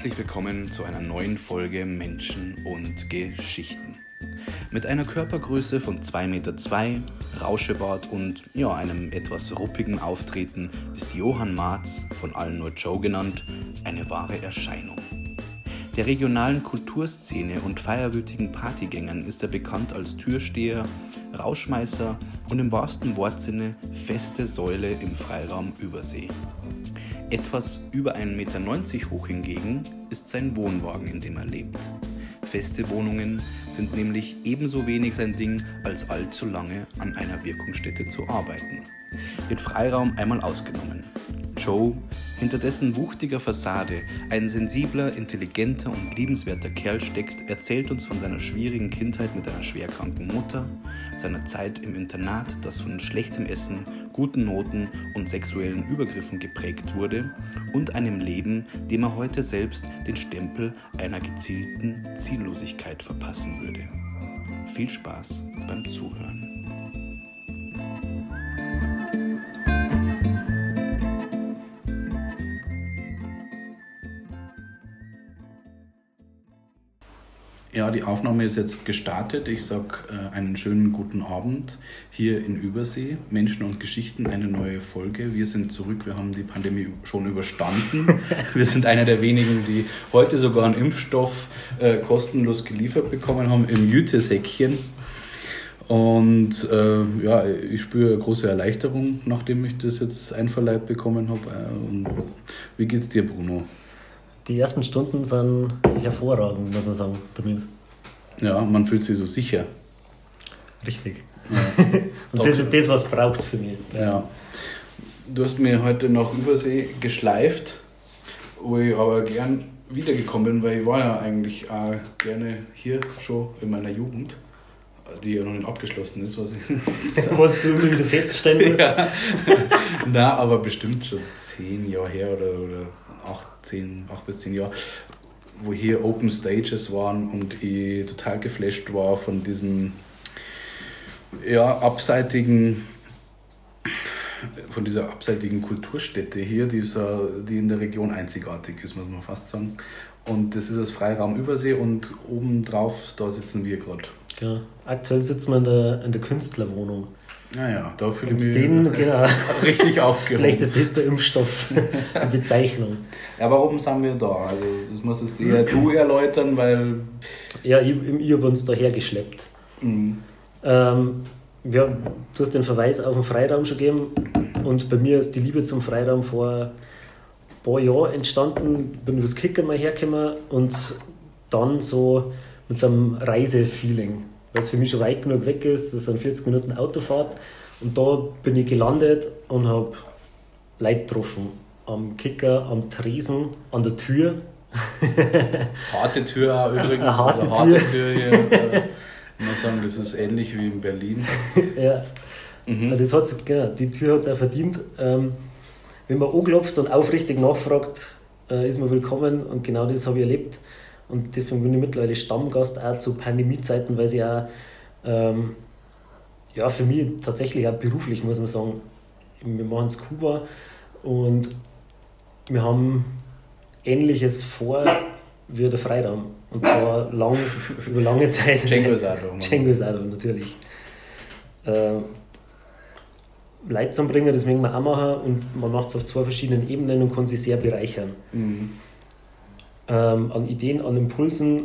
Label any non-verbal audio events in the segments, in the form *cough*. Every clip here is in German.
Herzlich willkommen zu einer neuen Folge Menschen und Geschichten. Mit einer Körpergröße von 2,2 Meter, Rauschebart und ja, einem etwas ruppigen Auftreten ist Johann Marz, von allen nur Joe genannt, eine wahre Erscheinung. Der regionalen Kulturszene und feierwütigen Partygängern ist er bekannt als Türsteher, Rauschmeißer und im wahrsten Wortsinne feste Säule im Freiraum Übersee. Etwas über 1,90 Meter hoch hingegen ist sein Wohnwagen, in dem er lebt. Feste Wohnungen sind nämlich ebenso wenig sein Ding, als allzu lange an einer Wirkungsstätte zu arbeiten. Den Freiraum einmal ausgenommen. Joe, hinter dessen wuchtiger Fassade ein sensibler, intelligenter und liebenswerter Kerl steckt, erzählt uns von seiner schwierigen Kindheit mit einer schwerkranken Mutter, seiner Zeit im Internat, das von schlechtem Essen, guten Noten und sexuellen Übergriffen geprägt wurde, und einem Leben, dem er heute selbst den Stempel einer gezielten Ziellosigkeit verpassen würde. Viel Spaß beim Zuhören. Ja, die Aufnahme ist jetzt gestartet. Ich sage äh, einen schönen guten Abend hier in Übersee. Menschen und Geschichten, eine neue Folge. Wir sind zurück, wir haben die Pandemie schon überstanden. *laughs* wir sind einer der wenigen, die heute sogar einen Impfstoff äh, kostenlos geliefert bekommen haben im Jütesäckchen. Und äh, ja, ich spüre große Erleichterung, nachdem ich das jetzt einverleibt bekommen habe. Äh, und wie geht's dir, Bruno? Die ersten Stunden sind hervorragend, muss man sagen, damit. Ja, man fühlt sich so sicher. Richtig. Ja. *laughs* Und das ist das, was braucht für mich. Ja. Du hast mir heute nach Übersee geschleift, wo ich aber gern wiedergekommen bin, weil ich war ja eigentlich auch gerne hier schon in meiner Jugend, die ja noch nicht abgeschlossen ist, was ich. *laughs* was du immer wieder feststellen musst. *laughs* Ja. Na, aber bestimmt schon zehn Jahre her oder, oder acht, zehn, acht bis zehn Jahre, wo hier Open Stages waren und ich total geflasht war von diesem ja, abseitigen von dieser abseitigen Kulturstätte hier, die, ist, die in der Region einzigartig ist, muss man fast sagen. Und das ist das Freiraum Übersee und obendrauf, da sitzen wir gerade. Genau. Aktuell sitzen wir in der, in der Künstlerwohnung. Naja, da fühle ich mich den, genau. *laughs* richtig aufgehoben. Vielleicht ist das der Impfstoff, *laughs* die Bezeichnung. Ja, warum sind wir da? Also, das musst eher du erläutern, weil. Ja, ich, ich habe uns daher geschleppt. Mhm. Ähm, ja, du hast den Verweis auf den Freiraum schon gegeben und bei mir ist die Liebe zum Freiraum vor ein paar Jahren entstanden. Bin über das Kicker mal hergekommen und dann so mit so einem Reisefeeling weil es für mich schon weit genug weg ist. Das sind 40 Minuten Autofahrt. Und da bin ich gelandet und habe Leute getroffen. Am Kicker, am Tresen, an der Tür. *laughs* harte Tür auch übrigens. Eine harte, also harte Tür. Tür hier. *laughs* Ich muss sagen, das ist ähnlich wie in Berlin. *laughs* ja. Mhm. Das hat's, genau, die Tür hat es auch verdient. Ähm, wenn man anklopft und aufrichtig nachfragt, äh, ist man willkommen und genau das habe ich erlebt. Und deswegen bin ich mittlerweile Stammgast auch zu Pandemiezeiten, weil sie auch ähm, ja, für mich tatsächlich auch beruflich, muss man sagen, wir machen es Kuba und wir haben Ähnliches vor wie der Freiraum. Und zwar lang, *laughs* über lange Zeit. Django Sado. *laughs* Django Sado, natürlich. Äh, Leute zusammenbringen, das mögen wir auch machen und man macht es auf zwei verschiedenen Ebenen und kann sich sehr bereichern. Mhm ähm, an Ideen, an Impulsen.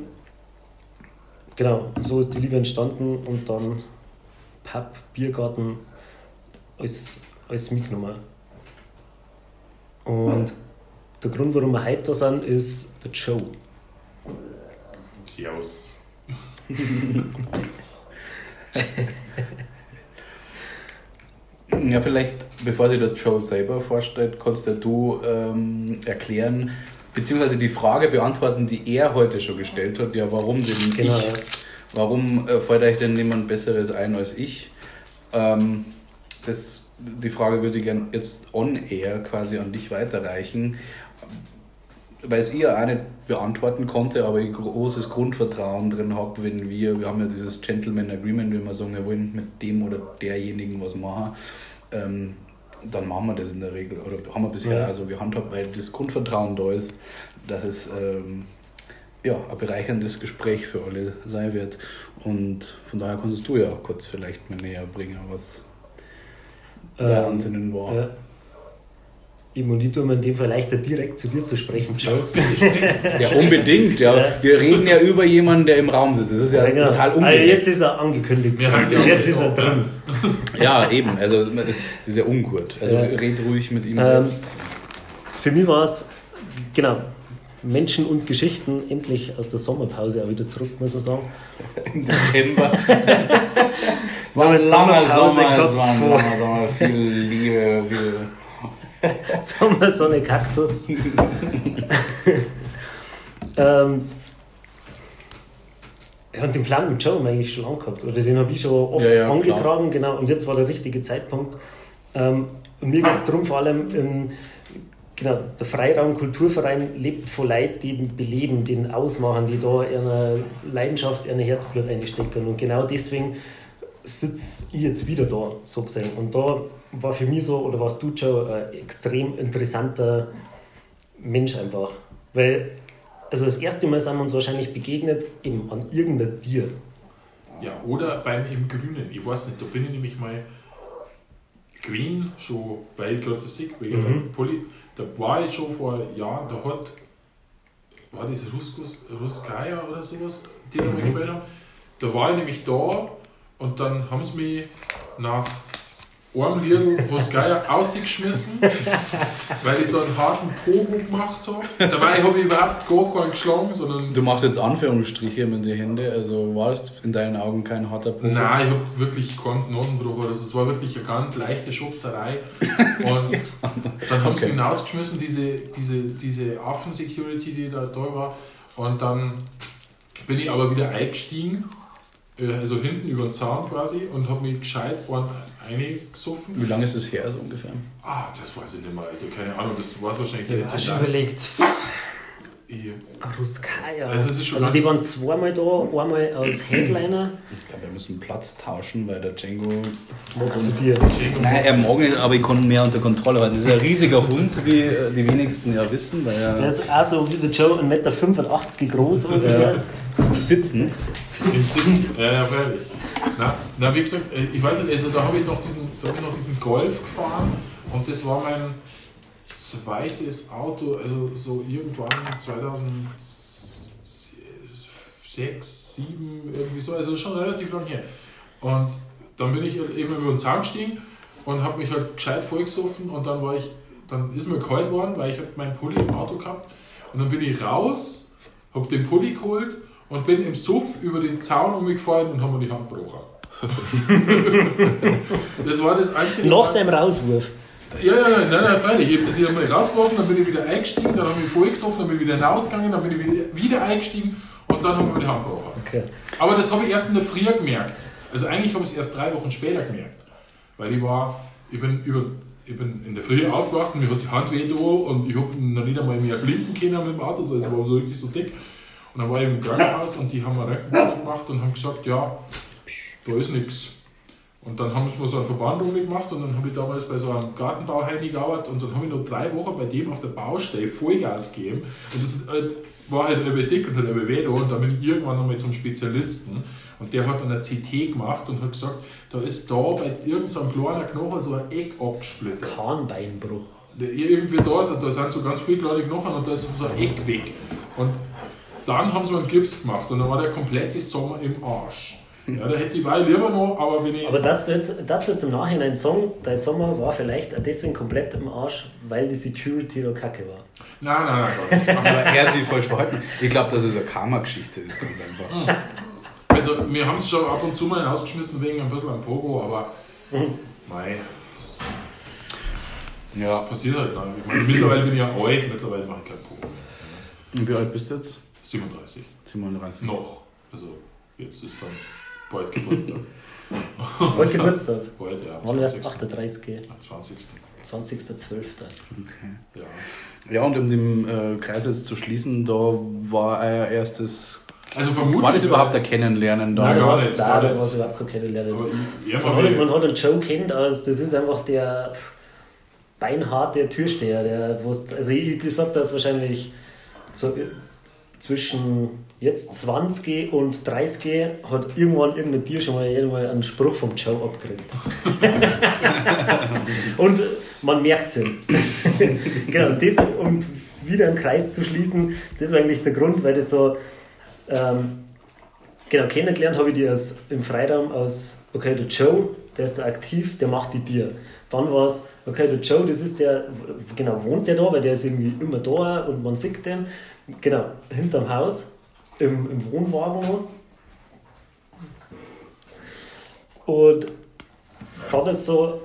Genau, so ist die Liebe entstanden und dann Pub, Biergarten als, als mitgenommen. Und der Grund, warum wir heute da sind, ist der Joe. Servus. ja, vielleicht, bevor sich der Joe selber vorstellt, kannst du ähm, erklären, beziehungsweise die Frage beantworten, die er heute schon gestellt hat. Ja, warum denn genau, ich? Warum äh, fällt euch denn niemand Besseres ein als ich? Ähm, das, die Frage würde ich gerne jetzt on air quasi an dich weiterreichen, weil es ihr auch nicht beantworten konnte, aber ich großes Grundvertrauen drin habe, wenn wir, wir haben ja dieses Gentleman Agreement, wenn wir sagen, wir wollen mit dem oder derjenigen was machen, ähm, dann machen wir das in der Regel. Oder haben wir bisher Ja. also gehandhabt, weil das Grundvertrauen da ist, dass es ähm, ja, ein bereicherndes Gespräch für alle sein wird. Und von daher kannst du ja kurz vielleicht mal näher bringen, was der Ähm, Ansinnen war. Ja. Eben, und ich tue mir in dem Fall leichter direkt zu dir zu sprechen, Joe. *laughs* Ja, unbedingt. Ja. Ja. Wir reden ja über jemanden, der im Raum sitzt. Das ist ja, genau. total also ungerecht. jetzt ist er angekündigt. Ja jetzt auch ist er drin. Ja, eben. Also, das ist ja ungut. Also, Ja. red ruhig mit ihm Ähm, selbst. Für mich war es, genau, Menschen und Geschichten endlich aus der Sommerpause auch wieder zurück, muss man sagen. Im Dezember. *laughs* Wir haben jetzt Sommerpause war vor- langer Sommer. Viel Liebe, viel. *laughs* Sommer, Sonne, Kaktus. *laughs* ähm, ja, und den Plan mit Joe haben wir eigentlich schon lange gehabt. Oder den habe ich schon oft Ja, ja, angetragen, genau. Und jetzt war der richtige Zeitpunkt. Ähm, und mir geht es darum, vor allem, ähm, genau, der Freiraum Kulturverein lebt von Leuten, die ihn beleben, die ihn ausmachen, die da ihre Leidenschaft, ihr Herzblut einstecken. Und genau deswegen sitze ich jetzt wieder da, so gesehen. Und da war für mich so, oder warst du schon ein extrem interessanter Mensch einfach. Weil, also das erste Mal sind wir uns wahrscheinlich begegnet eben an irgendeiner Tier. Ja, oder beim im Grünen. Ich weiß nicht, da bin ich nämlich mal Green, schon weil ich gerade das sehe, wegen Mhm. der Poli. Da war ich schon vor Jahren, da hat, war das Ruskus, Ruskaya oder sowas, die da mal gespielt haben. Da war ich nämlich da und dann haben sie mich nach einem Lied Ruskaya ausgeschmissen, weil ich so einen harten Pogo gemacht habe. Dabei habe ich überhaupt gar keinen geschlagen, sondern Du machst jetzt Anführungsstriche mit den Händen. Also, war es in deinen Augen kein harter Punkt? Nein, ich habe wirklich keinen Nasenbruch oder so. Es war wirklich eine ganz leichte Schubserei. Und *laughs* dann haben sie Okay. mich rausgeschmissen, diese, diese, diese Affen-Security, die da, da war. Und dann bin ich aber wieder eingestiegen, äh, also hinten über den Zaun quasi, und habe mich gescheit einen eingesoffen. Wie lange ist es her, so ungefähr? Ah, das weiß ich nicht mehr. Also keine Ahnung, das war wahrscheinlich der Ich habe schon überlegt. Ich- Ruskaya. Also es ist schon also die waren zweimal da, einmal als Headliner. Ich glaube, wir müssen Platz tauschen, weil der Django. zu dir. Nein, er mag nicht, aber ich kann mehr unter Kontrolle halten. Das ist ein riesiger Hund, wie äh, die wenigsten ja wissen, weil Der er ist auch so wie der Joe, 1,85 Meter groß ungefähr. sitzend. Im Sitzen. Ja, ja, freilich. Na, na, wie gesagt, äh, ich weiß nicht, also da habe ich noch diesen, da habe ich noch diesen Golf gefahren und das war mein zweites Auto, also so irgendwann 2006, 7, irgendwie so, also schon relativ lang her. Und dann bin ich eben über den Zaun gestiegen und habe mich halt gescheit vollgesoffen und dann war ich, dann ist mir kalt geworden, weil ich hab meinen Pulli im Auto gehabt und dann bin ich raus, habe den Pulli geholt und bin im Suff über den Zaun umgefallen und habe mir die Hand gebrochen. *laughs* das war das einzige. Nach deinem Rauswurf. ja, ja, nein, nein, freilich. Ich, die haben mich rausgeworfen, dann bin ich wieder eingestiegen, dann habe ich vollgesoffen, dann bin ich wieder rausgegangen, dann bin ich wieder, wieder eingestiegen und dann haben wir die Hand gebrochen. Okay. Aber das habe ich erst in der Früh gemerkt. Also eigentlich habe ich es erst drei Wochen später gemerkt. Weil ich war, ich bin, über, ich bin in der Früh aufgewacht und mir hat die Hand weh da und ich habe noch nicht einmal mehr blinken können mit dem Auto, also es war so richtig so dick. Und dann war ich im Krankenhaus und die haben mir Röntgen gemacht und haben gesagt, ja, da ist nichts. Und dann haben sie mir so einen Verband umgemacht und dann habe ich damals bei so einem Gartenbauheini gearbeitet und dann habe ich noch drei Wochen bei dem auf der Baustelle Vollgas gegeben. Und das äh, war halt über dick und halt über weh da und dann bin ich irgendwann nochmal zum Spezialisten und der hat dann eine CT gemacht und hat gesagt, da ist da bei irgendeinem kleinen Knochen so ein Eck abgesplittert. Kahnbeinbruch. Irgendwie da, ist, da sind so ganz viele kleine Knochen und da ist so ein Eck weg. Und dann haben sie einen Gips gemacht und dann war der komplette Sommer im Arsch. Ja, da hätte ich weil lieber noch, aber wenn ich. Aber dazu jetzt, dazu jetzt im Nachhinein sagen, dein Sommer war vielleicht auch deswegen komplett im Arsch, weil die Security da kacke war. Nein, nein, nein, nicht. *laughs* Aber er sich falsch verhalten. Ich glaube, dass es eine Karma-Geschichte ist, ganz einfach. Also, wir haben es schon ab und zu mal rausgeschmissen wegen ein bisschen am Pogo, aber. Mei, das Ja. passiert halt. Dann. Ich meine, mittlerweile bin ich ja alt, mittlerweile mache ich kein Pogo mehr. Und wie alt bist du jetzt? 37. 37. Noch. Also, jetzt ist dann bald Geburtstag. *laughs* Bald Geburtstag. Bald, ja. am Wann 20. 38? Am 20. 20.12. Okay. Ja. Ja, und um den äh, Kreis jetzt zu schließen, da war euer erstes. Also vermutlich. War das überhaupt ein Kennenlernen da? Nein, gar war es nicht, da, gar da war es überhaupt kein Kennenlernen. Aber ich, ja, Man hat, man hat einen Joe kennt, als das ist einfach der, beinharte Türsteher. Der, also ich gesagt, dass wahrscheinlich so zwischen jetzt 20 und 30 hat irgendwann irgendein Tier schon mal irgendwann einen Spruch vom Joe abgekriegt. *laughs* und man merkt es ihm. *laughs* genau, das, um wieder einen Kreis zu schließen, das war eigentlich der Grund, weil das so, ähm, genau, kennengelernt habe ich die aus, im Freiraum aus, okay, der Joe, der ist da aktiv, der macht die Tiere. Dann war es, okay, der Joe, das ist der, genau, wohnt der da, weil der ist irgendwie immer da und man sieht den. Genau, hinterm Haus, im, im Wohnwagen. Und dann ist so,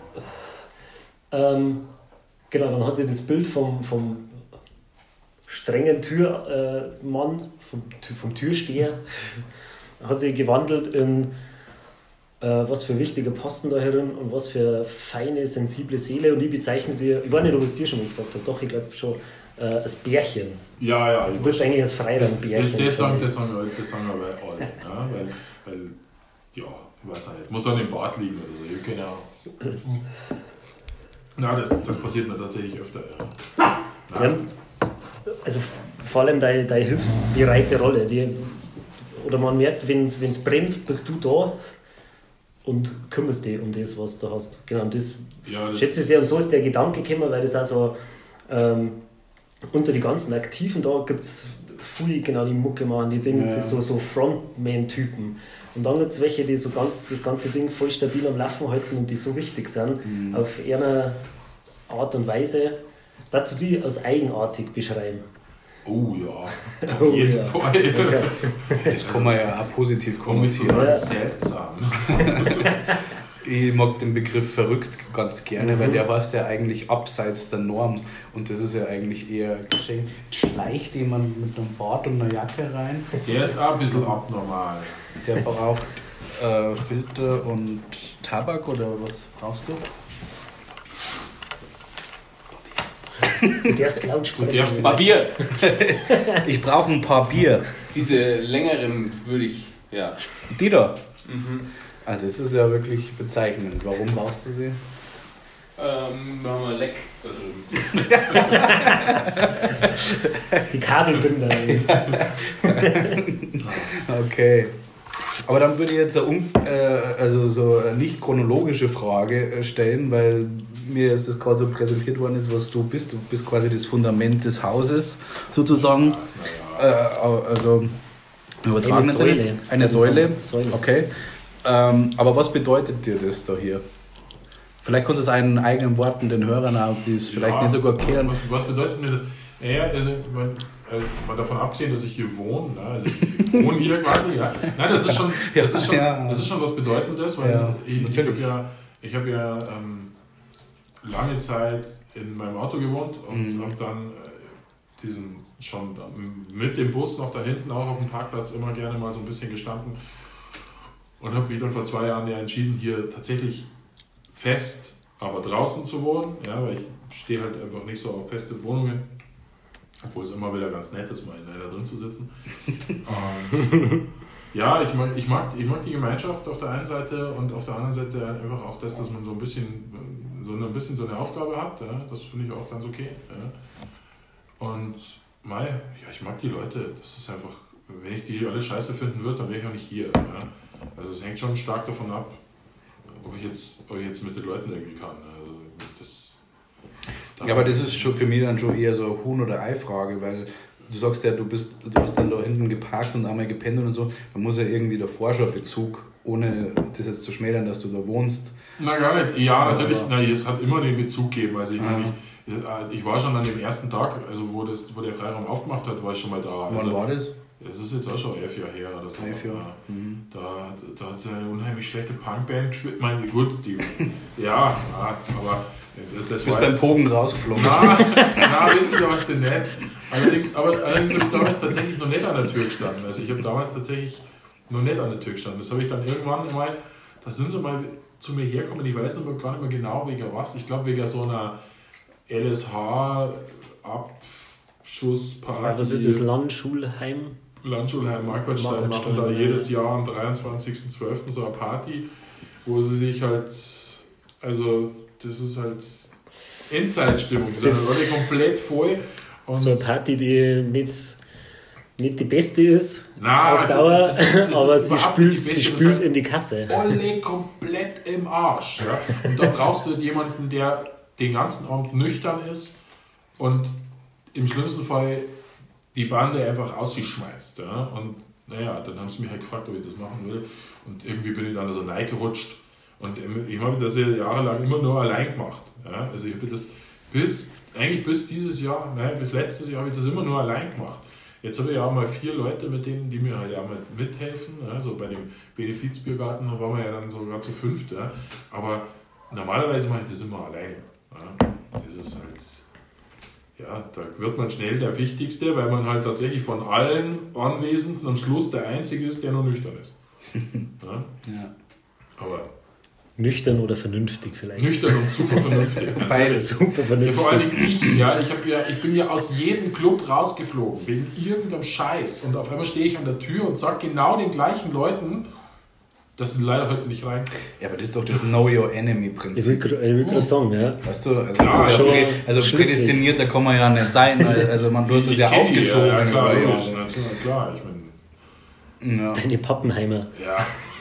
ähm, genau, dann hat sie das Bild vom, vom strengen Türmann, äh, vom, vom Türsteher, *laughs* hat sie gewandelt in äh, was für wichtige Posten da herin und was für feine, sensible Seele. Und ich bezeichne dir, ich weiß nicht, ob ich es dir schon mal gesagt habe, doch, ich glaube schon, äh, als Bärchen. Ja, ja. Du bist eigentlich als Freiraum-Bärchen. Das, das, sagen, das, sagen, das sagen aber alle. ja, weil, weil, ja, ich weiß nicht, muss an dem Bart liegen oder so, ich genau. Na, das, das passiert mir tatsächlich öfter. Ja. ja also vor allem deine, deine hilfsbereite Rolle. Die, oder man merkt, wenn es brennt, bist du da und kümmerst dich um das, was du hast. Genau, das, ja, das schätze ich sehr. Und so ist der Gedanke gekommen, weil das auch so ähm, unter die ganzen Aktiven da gibt es viele, genau die Mucke machen, die Dinge, ja. die so, so Frontman-Typen. Und dann gibt es welche, die so ganz, das ganze Ding voll stabil am Laufen halten und die so wichtig sind, mhm. auf einer Art und Weise, dazu die als eigenartig beschreiben. Oh ja, *laughs* auf oh, jeden ja. Fall. Okay. Das kann man ja auch positiv konnotieren. Ja. Seltsam. *laughs* *laughs* ich mag den Begriff verrückt ganz gerne, mhm. weil der war ja eigentlich abseits der Norm. Und das ist ja eigentlich eher geschenkt. Schleicht jemand mit einem Bart und einer Jacke rein. Der ist auch ein bisschen abnormal. Der braucht äh, Filter und Tabak oder was brauchst du? Du darfst laut sprechen. Du darfst ein paar Bier. ich brauche ein paar Bier. Diese längeren würde ich, ja. Die da? Mhm. Ah, das ist ja wirklich bezeichnend. Warum brauchst du sie? Ähm, wir haben ein Leck da drüben. Die Kabelbinder. okay. Aber dann würde ich jetzt eine, äh, also so eine nicht chronologische Frage äh, stellen, weil mir ist es gerade so präsentiert worden ist, was du bist. Du bist quasi das Fundament des Hauses sozusagen. Äh, also übertragen eine Säule. Eine Säule. Säule. Okay. Ähm, aber was bedeutet dir das da hier? Vielleicht kannst du es in eigenen Worten den Hörern auch, die es vielleicht ja, nicht so gut kennen. Was, was bedeutet mir das? Ja, also, man, also mal davon abgesehen, dass ich hier wohne, ne? also ich wohne hier quasi, ja. Nein, das ist schon, *laughs* das ist schon, das ist schon was Bedeutendes, weil ja, ich, ich habe ja, ich hab ja ähm, lange Zeit in meinem Auto gewohnt und mhm. habe dann äh, diesen schon mit dem Bus noch da hinten auch auf dem Parkplatz immer gerne mal so ein bisschen gestanden und habe mich dann vor zwei Jahren ja entschieden, hier tatsächlich fest, aber draußen zu wohnen, ja, weil ich stehe halt einfach nicht so auf feste Wohnungen, obwohl es immer wieder ganz nett ist, mal in einer drin zu sitzen. *laughs* Und ja, ich mag, ich, mag, ich mag die Gemeinschaft auf der einen Seite und auf der anderen Seite einfach auch das, dass man so ein bisschen so ein bisschen so eine Aufgabe hat, ja, das finde ich auch ganz okay. Ja. Und Mai, ja, ich mag die Leute, das ist einfach, wenn ich die alle scheiße finden würde, dann wäre ich auch nicht hier. Ja. Also es hängt schon stark davon ab, ob ich jetzt, ob ich jetzt mit den Leuten irgendwie kann. Also das, ja, aber das ist schon für mich dann schon eher so eine Huhn- oder Ei-Frage, weil du sagst ja, du bist, du hast dann da hinten geparkt und einmal gepennt und so. Man muss ja irgendwie davor schon Bezug, ohne das jetzt zu schmälern, dass du da wohnst. Na gar nicht. Ja, natürlich. Na, es hat immer den Bezug gegeben. Also ich, meine, ich, äh, ich war schon an dem ersten Tag, also wo, das, wo der Freiraum aufgemacht hat, war ich schon mal da. Wann also, war das? Es ist jetzt auch schon elf Jahre her oder so. Elf Jahre. Mhm. Da, da hat sie eine unheimlich schlechte Punkband gespielt. Ich meine, gut, die, *laughs* ja, ja, aber das, das du bist beim Pogen rausgeflogen. Na, na witzig war es nicht. Allerdings, aber allerdings habe ich damals tatsächlich noch nicht an der Tür gestanden. Also ich habe damals tatsächlich noch nicht an der Tür gestanden. Das habe ich dann irgendwann mal, da sind sie mal zu mir hergekommen, ich weiß nicht gar nicht mehr genau wegen was. Ich glaube wegen so einer LSH Abschussparty. Was ist das Landschulheim? Landschulheim Marquardstein machen da jedes Jahr am 23.12. so eine Party, wo sie sich halt, also das ist halt Endzeitstimmung. Die sind alle komplett voll. Und So eine Party, die nicht, nicht die beste ist Na, auf Dauer, das ist- das *laughs* aber sie spült, beste, sie spült ist- in die Kasse. alle komplett im Arsch. Ja? Und da brauchst du jemanden, der den ganzen Abend nüchtern ist und im schlimmsten Fall die Bande einfach aus sich schmeißt. Ja? Und naja, dann haben sie mich halt gefragt, ob ich das machen will. Und irgendwie bin ich dann so reingerutscht. Und ich habe das ja jahrelang immer nur allein gemacht. Ja? Also ich habe das bis, eigentlich bis dieses Jahr, nein, bis letztes Jahr habe ich das immer nur allein gemacht. Jetzt habe ich ja auch mal vier Leute, mit denen, die mir halt auch mal mithelfen. Also bei dem Benefizbiergarten waren wir ja dann sogar zu fünft. Ja. Aber normalerweise mache ich das immer alleine. Ja. Das ist halt, ja, da wird man schnell der Wichtigste, weil man halt tatsächlich von allen Anwesenden am Schluss der Einzige ist, der noch nüchtern ist. *laughs* Ja. Ja. Aber Nüchtern oder vernünftig vielleicht. nüchtern und super vernünftig. *laughs* Beides. Super Ja, vernünftig. vor allen Dingen ich, ja, ich, hab ja, ich bin ja aus jedem Club rausgeflogen, wegen irgendeinem Scheiß. Und auf einmal stehe ich an der Tür und sage genau den gleichen Leuten, dass sie leider heute nicht rein. ja, aber das ist doch das Know Your Enemy Ich Prinzip. will, will gerade sagen, ja. Weißt du, also, Ja, das schon ja also prädestiniert, da kann man ja nicht sein. Also man, du hast es ja aufgesogen. Ja, klar, logisch, natürlich, klar. Ich meine, ja. Deine Pappenheimer. ja,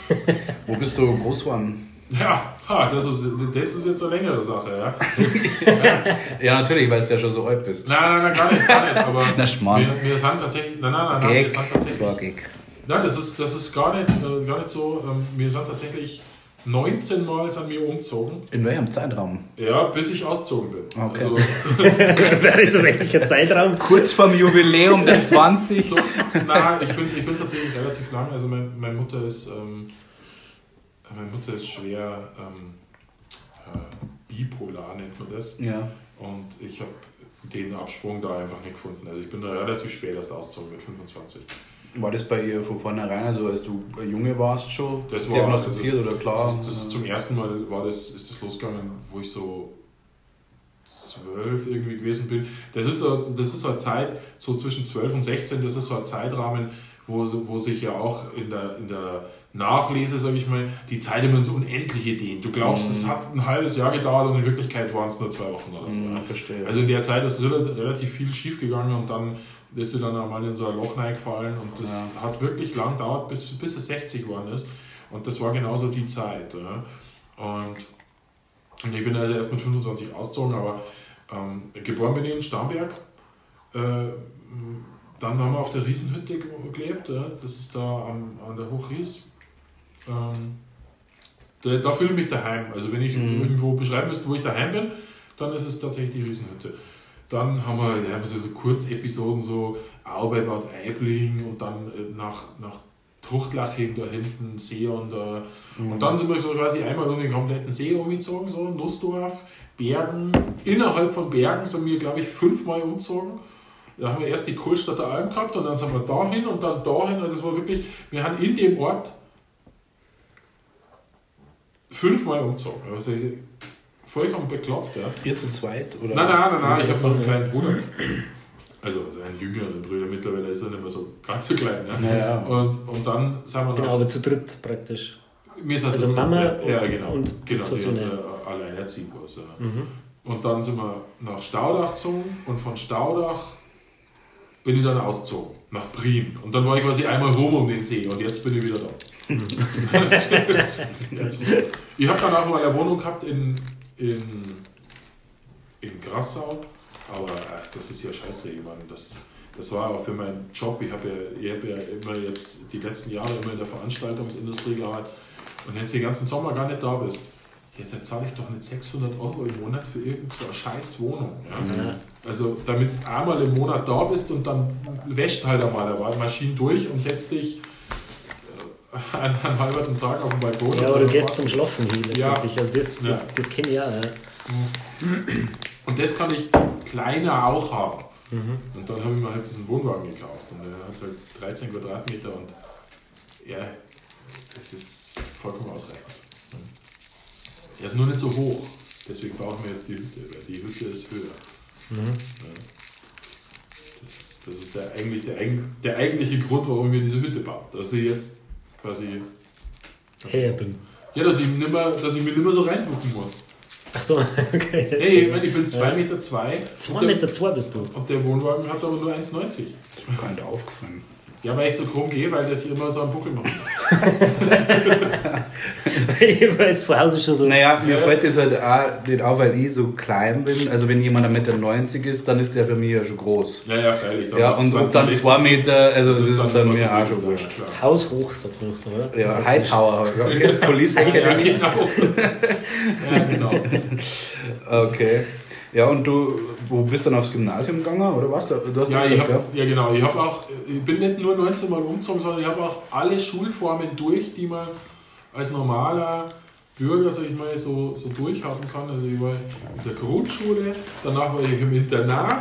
*laughs* Wo bist du groß geworden? ja ha, das, ist, das ist jetzt eine längere Sache. Ja. *laughs* Ja, natürlich, weil du ja schon so alt bist. Nein, nein, nein, gar nicht. Gar nicht aber *laughs* Na, Schmarrn. wir, wir sind tatsächlich. Nein, nein, nein, nein wir Gag. sind Das tatsächlich. war Gag. Nein, das ist, das ist gar, nicht, äh, gar nicht so. Ähm, wir sind tatsächlich 19 Mal an mir umgezogen. In welchem Zeitraum? Ja, bis ich ausgezogen bin. Okay. Also, *laughs* Wäre so welcher Zeitraum? Kurz vorm Jubiläum der 20. *laughs* so, nein, ich bin, ich bin tatsächlich relativ lang. Also mein, meine Mutter ist, ähm, meine Mutter ist schwer ähm, äh, bipolar, nennt man das. Ja. Und ich habe den Absprung da einfach nicht gefunden. Also ich bin da relativ spät erst ausgezogen mit 25. War das bei ihr von vornherein, also als du Junge warst schon Das war- diagnostiziert oder klar? Das ist, das ist zum ersten Mal war das, ist das losgegangen, wo ich so zwölf irgendwie gewesen bin. Das ist, so, das ist so eine Zeit, so zwischen 12 und 16, das ist so ein Zeitrahmen, wo, so- wo sich ja auch in der, in der Nachlese, sage ich mal, die Zeit immer so unendliche dehnt. Du glaubst, es hat ein halbes Jahr gedauert und in Wirklichkeit waren es nur zwei Wochen oder so. Ja. verstehe. Also in der Zeit ist rel- relativ viel schief gegangen und dann ist sie dann einmal in so ein Loch reingefallen und das Ja. hat wirklich lang gedauert, bis, bis es 60 geworden ist. Und das war genauso die Zeit. Ja. Und, und ich bin also erst mit 25 ausgezogen, aber ähm, geboren bin ich in Starnberg. Äh, dann haben wir auf der Riesenhütte ge- gelebt. Ja. Das ist da am, an der Hochries. Ähm, da, da fühle ich mich daheim. Also wenn ich Mhm. irgendwo beschreiben müsste, wo ich daheim bin, dann ist es tatsächlich die Riesenhütte. Dann haben wir, ja, so, so Kurzepisoden, so Arbeit Bad Aibling und dann äh, nach, nach Truchtlaching da hinten, See und da. Und dann sind wir so quasi einmal um den kompletten See umgezogen, so Nussdorf, Bergen. Innerhalb von Bergen sind wir, glaube ich, fünfmal umgezogen. Da haben wir erst die Kohlstadter Alm gehabt und dann sind wir dahin und dann dahin. Also es war wirklich, wir haben in dem Ort fünfmal umgezogen. Also vollkommen bekloppt, ja. Ihr zu zweit? Oder? Nein, nein, nein, nein, ich habe noch einen kleinen Bruder. Also, also einen jüngeren Bruder, mittlerweile ist er nicht mehr so ganz so klein. Ne? Naja. Und, und dann sind wir Genau, noch. aber zu dritt praktisch. also so- Mama ja, ja, und- genau. und die genau, zwei die Söhne. äh, alleinerziehend was. Ja. Und dann sind wir nach Staudach gezogen und von Staudach bin ich dann ausgezogen, nach Prien. Und dann war ich quasi einmal rum um den See und jetzt bin ich wieder da. *laughs* *laughs* jetzt, ich habe dann auch mal eine Wohnung gehabt in, in, in Grassau, aber ach, das ist ja scheiße, meine, das, das war auch für meinen Job. Ich habe ja, hab ja immer jetzt die letzten Jahre immer in der Veranstaltungsindustrie gearbeitet und wenn du den ganzen Sommer gar nicht da bist, ja, da zahle ich doch nicht 600 Euro im Monat für irgendeine scheiß Wohnung. Ja? Ja. Also, damit du einmal im Monat da bist und dann wäscht halt einmal eine Maschine durch und setzt dich *laughs* einen, einen halben Tag auf den Balkon. Ja, aber du gehst zum Schlafen hin letztendlich. Also das, das, Ja. das kenne ich auch. Ja. Und das kann ich kleiner auch haben. Und dann habe ich mir halt diesen Wohnwagen gekauft. Und der hat halt 13 Quadratmeter und ja, das ist vollkommen ausreichend. Er ist nur nicht so hoch. Deswegen brauchen wir jetzt die Hütte, weil die Hütte ist höher. Ja. Das, das ist der, eigentlich, der, der eigentliche Grund, warum wir diese Hütte bauen. Dass sie jetzt quasi. Her bin. Ja, dass ich, nimmer, dass ich mich nicht mehr so reinducken muss. Ach so, *laughs* okay. Hey, ich, meine, ich bin 2,2 Meter. Zwei, 2,2 Meter zwei bist du. Und der Wohnwagen hat aber nur 1,90. Ist mir gar nicht aufgefallen. Ja, weil ich so krumm gehe, weil ich immer so einen Buckel mache. *laughs* ich weiß von Hause schon so. Naja, mir fällt das halt auch nicht auf, weil ich so klein bin. Also wenn jemand 1,90 Meter ist, dann ist der für mich ja schon groß. Ja, ja, freilich. Ja, und ob dann 2 Meter, also das ist dann immer mir so auch schon ja, wurscht. Haushoch, sagt man noch, oder? Ja, Hightower, okay, Police *laughs* Ja, Academy. genau. *laughs* ja, genau. Okay. Ja, und du, wo bist du dann aufs Gymnasium gegangen, oder was? Du du hast Ja, gesagt, ich hab, ja, genau. Ich, hab auch, ich bin nicht nur 19 Mal umgezogen, sondern ich habe auch alle Schulformen durch, die man als normaler Bürger, sag ich mal, so, so durchhaben kann. Also ich war in der Grundschule, danach war ich im Internat,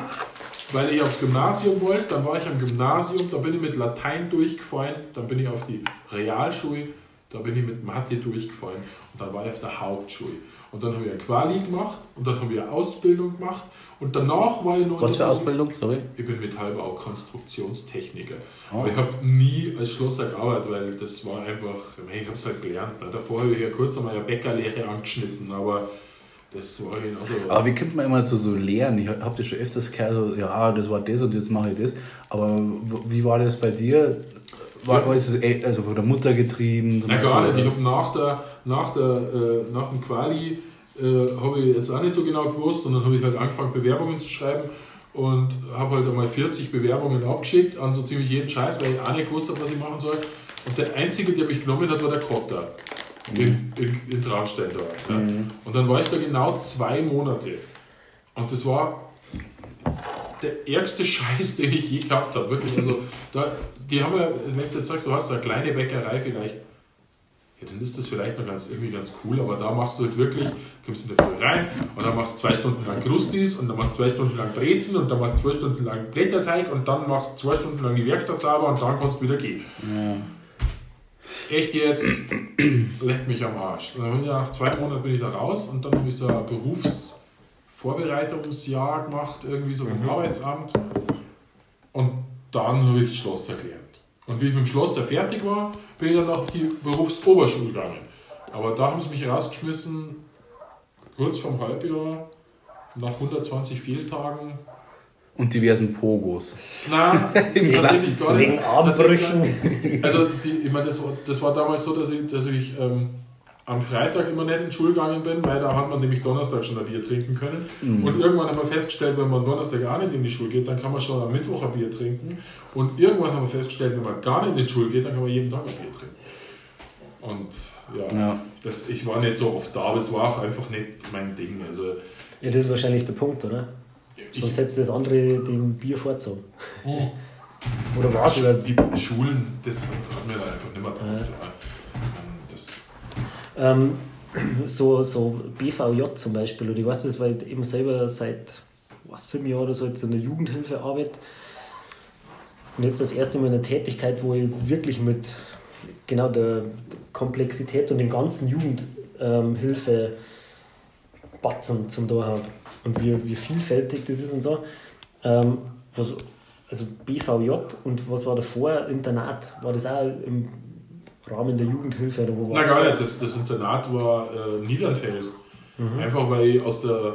weil ich aufs Gymnasium wollte. Dann war ich am Gymnasium, da bin ich mit Latein durchgefallen. Dann bin ich auf die Realschule, da bin ich mit Mathe durchgefallen. Und dann war ich auf der Hauptschule. Und dann habe ich eine Quali gemacht und dann habe ich eine Ausbildung gemacht. Und danach war ich nur... Was für Ausbildung? Sorry. Ich bin Metallbau, Konstruktionstechniker. Oh. Aber ich habe nie als Schlosser gearbeitet, weil das war einfach, ich habe es halt gelernt. ne. Davor habe ich ja kurz einmal eine Bäckerlehre angeschnitten, aber das war genauso. Aber wie kommt man immer zu so Lehren? Ich habe das schon öfters gehört, so, ja, das war das und jetzt mache ich das. Aber wie war das bei dir? War Ja. alles äh, also von der Mutter getrieben? Na gar nicht. Ich habe nach, der, nach, der, äh, nach dem Quali äh, habe ich jetzt auch nicht so genau gewusst und dann habe ich halt angefangen Bewerbungen zu schreiben und habe halt einmal 40 Bewerbungen abgeschickt an so ziemlich jeden Scheiß, weil ich auch nicht gewusst habe, was ich machen soll. Und der Einzige, der mich genommen hat, war der Kotter in, in, in Traunstein da. Ja. Und dann war ich da genau zwei Monate. Und das war der ärgste *laughs* Scheiß, den ich je gehabt habe. Wirklich, also, da, die haben ja, wenn du jetzt sagst, du hast eine kleine Bäckerei vielleicht, ja, dann ist das vielleicht noch ganz, irgendwie ganz cool, aber da machst du halt wirklich, kommst in der Früh rein und dann machst du zwei Stunden lang Krustis und dann machst du zwei Stunden lang Brezen und dann machst du zwei Stunden lang Blätterteig und dann machst du zwei Stunden lang die Werkstatt sauber und dann kannst du wieder gehen. Echt jetzt, *clears throat* leckt mich am Arsch. Und nach zwei Monaten bin ich da raus und dann habe ich so ein Berufsvorbereitungsjahr gemacht, irgendwie so vom Arbeitsamt. Und dann habe ich Schlosser gelernt. Und wie ich mit dem Schlosser fertig war, bin ich dann auf die Berufsoberschule gegangen. Aber da haben sie mich rausgeschmissen, kurz vorm Halbjahr, nach 120 Fehltagen. Und diversen Pogos. Na, *laughs* Im tatsächlich gar nicht. Armbrüchen. Also, die, ich meine, das, war- das war damals so, dass ich, dass ich ähm, am Freitag immer nicht in die Schule gegangen bin, weil da hat man nämlich Donnerstag schon ein Bier trinken können. Und irgendwann haben wir festgestellt, wenn man Donnerstag auch nicht in die Schule geht, dann kann man schon am Mittwoch ein Bier trinken. Und irgendwann haben wir festgestellt, wenn man gar nicht in die Schule geht, dann kann man jeden Tag ein Bier trinken. Und ja, Ja. Das, ich war nicht so oft da, aber es war auch einfach nicht mein Ding. Also, Ja, das ist wahrscheinlich der Punkt, oder? Sonst ich, hättest du das andere dem Bier vorzogen. oh, Oder war es über die Schulen, das hat mir da einfach nicht mehr taugt. Ja. Ähm, ähm, *clears throat* so, so BVJ zum Beispiel, oder ich weiß das, weil ich eben selber seit was sieben Jahren oder so jetzt in der Jugendhilfe arbeite. Und jetzt das erste Mal in einer Tätigkeit, wo ich wirklich mit genau der Komplexität und dem ganzen Jugendhilfe Batzen zum da habe. Und wie, wie vielfältig das ist und so. Ähm, was, also BVJ und was war davor? Internat. War das auch im Rahmen der Jugendhilfe? Oder wo Na war's gar nicht, das, das Internat war äh, Niedernfels. Einfach weil ich aus der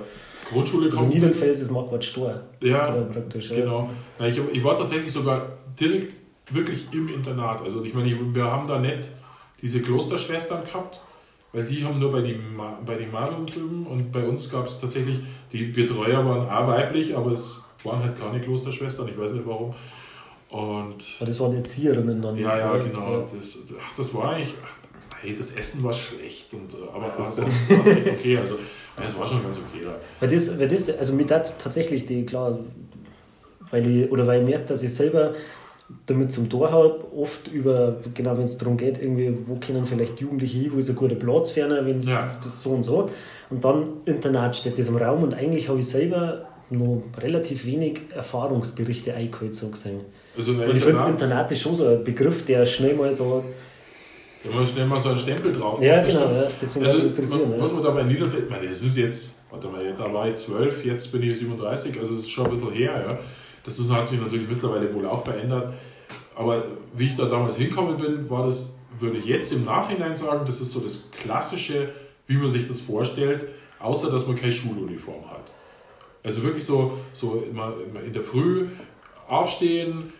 Grundschule Also komme. Niedernfels ist Marquardt Stor. Ja, praktisch. ja. genau. Na, ich, ich war tatsächlich sogar direkt wirklich im Internat. Also ich meine, wir haben da nicht diese Klosterschwestern gehabt, weil die haben nur bei den, Ma- bei den Madeln drüben und bei uns gab es tatsächlich, die Betreuer waren auch weiblich, aber es waren halt keine Klosterschwestern, ich weiß nicht warum. Und Aber das waren Erzieherinnen dann. Ja, ja, oder? genau. Das, ach, das war eigentlich. Ach, hey, das Essen war schlecht, und, äh, aber *laughs* war es echt okay. Also, es war schon ganz okay da. Weil das, weil das, also mir hat tatsächlich die, klar, weil ich, oder weil ich merke, dass ich selber damit zum Tor habe, oft über, genau wenn es darum geht, irgendwie, wo können vielleicht Jugendliche hin, wo ist ein guter Platz ferner, wenn es Ja. das so und so. Und dann Internat steht das im Raum und eigentlich habe ich selber noch relativ wenig Erfahrungsberichte eingeholt, so gesehen. Also, Und ich finde, Internat ist schon so ein Begriff, der schnell mal so. wenn man schnell mal so einen Stempel drauf Ja, macht, das genau, ja, deswegen Also, man, Ja. was man da bei Niederfeld, ich meine, das ist jetzt, warte mal, da war ich 12, jetzt bin ich 37, also es ist schon ein bisschen her, ja. Das ist, hat sich natürlich mittlerweile wohl auch verändert. Aber wie ich da damals hinkommen bin, war das, würde ich jetzt im Nachhinein sagen, das ist so das Klassische, wie man sich das vorstellt. außer dass man keine Schuluniform hat. Also wirklich so, so immer, immer in der Früh aufstehen,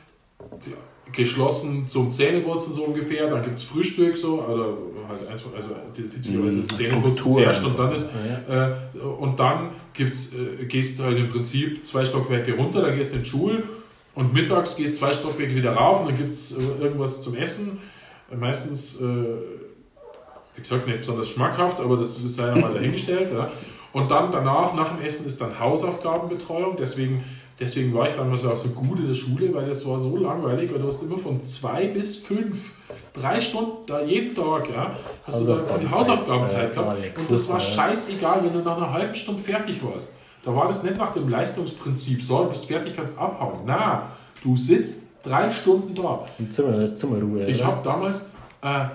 geschlossen zum Zähneputzen so ungefähr, dann gibt es Frühstück so, oder halt eins, also beziehungsweise das Mhm, Zähneputzen Struktur zuerst und dann ist, äh, und dann gibt's, äh, gehst du halt im Prinzip zwei Stockwerke runter, dann gehst du in die Schule und mittags gehst zwei Stockwerke wieder rauf und dann gibt es äh, irgendwas zum Essen. Äh, meistens, äh, wie gesagt, nicht besonders schmackhaft, aber das ist sei ja mal *laughs* dahingestellt. Ja. Und dann danach, nach dem Essen, ist dann Hausaufgabenbetreuung. Deswegen, deswegen war ich damals auch so gut in der Schule, weil das war so langweilig, weil du hast immer von zwei bis fünf, drei Stunden da jeden Tag, ja, hast du da die Hausaufgabenzeit. Ja, gehabt. Und das war scheißegal, wenn du nach einer halben Stunde fertig warst. Da war das nicht nach dem Leistungsprinzip, so, du bist fertig, kannst abhauen. Na, du sitzt drei Stunden da. Im Zimmer, das ist Zimmerruhe. Ich habe damals äh,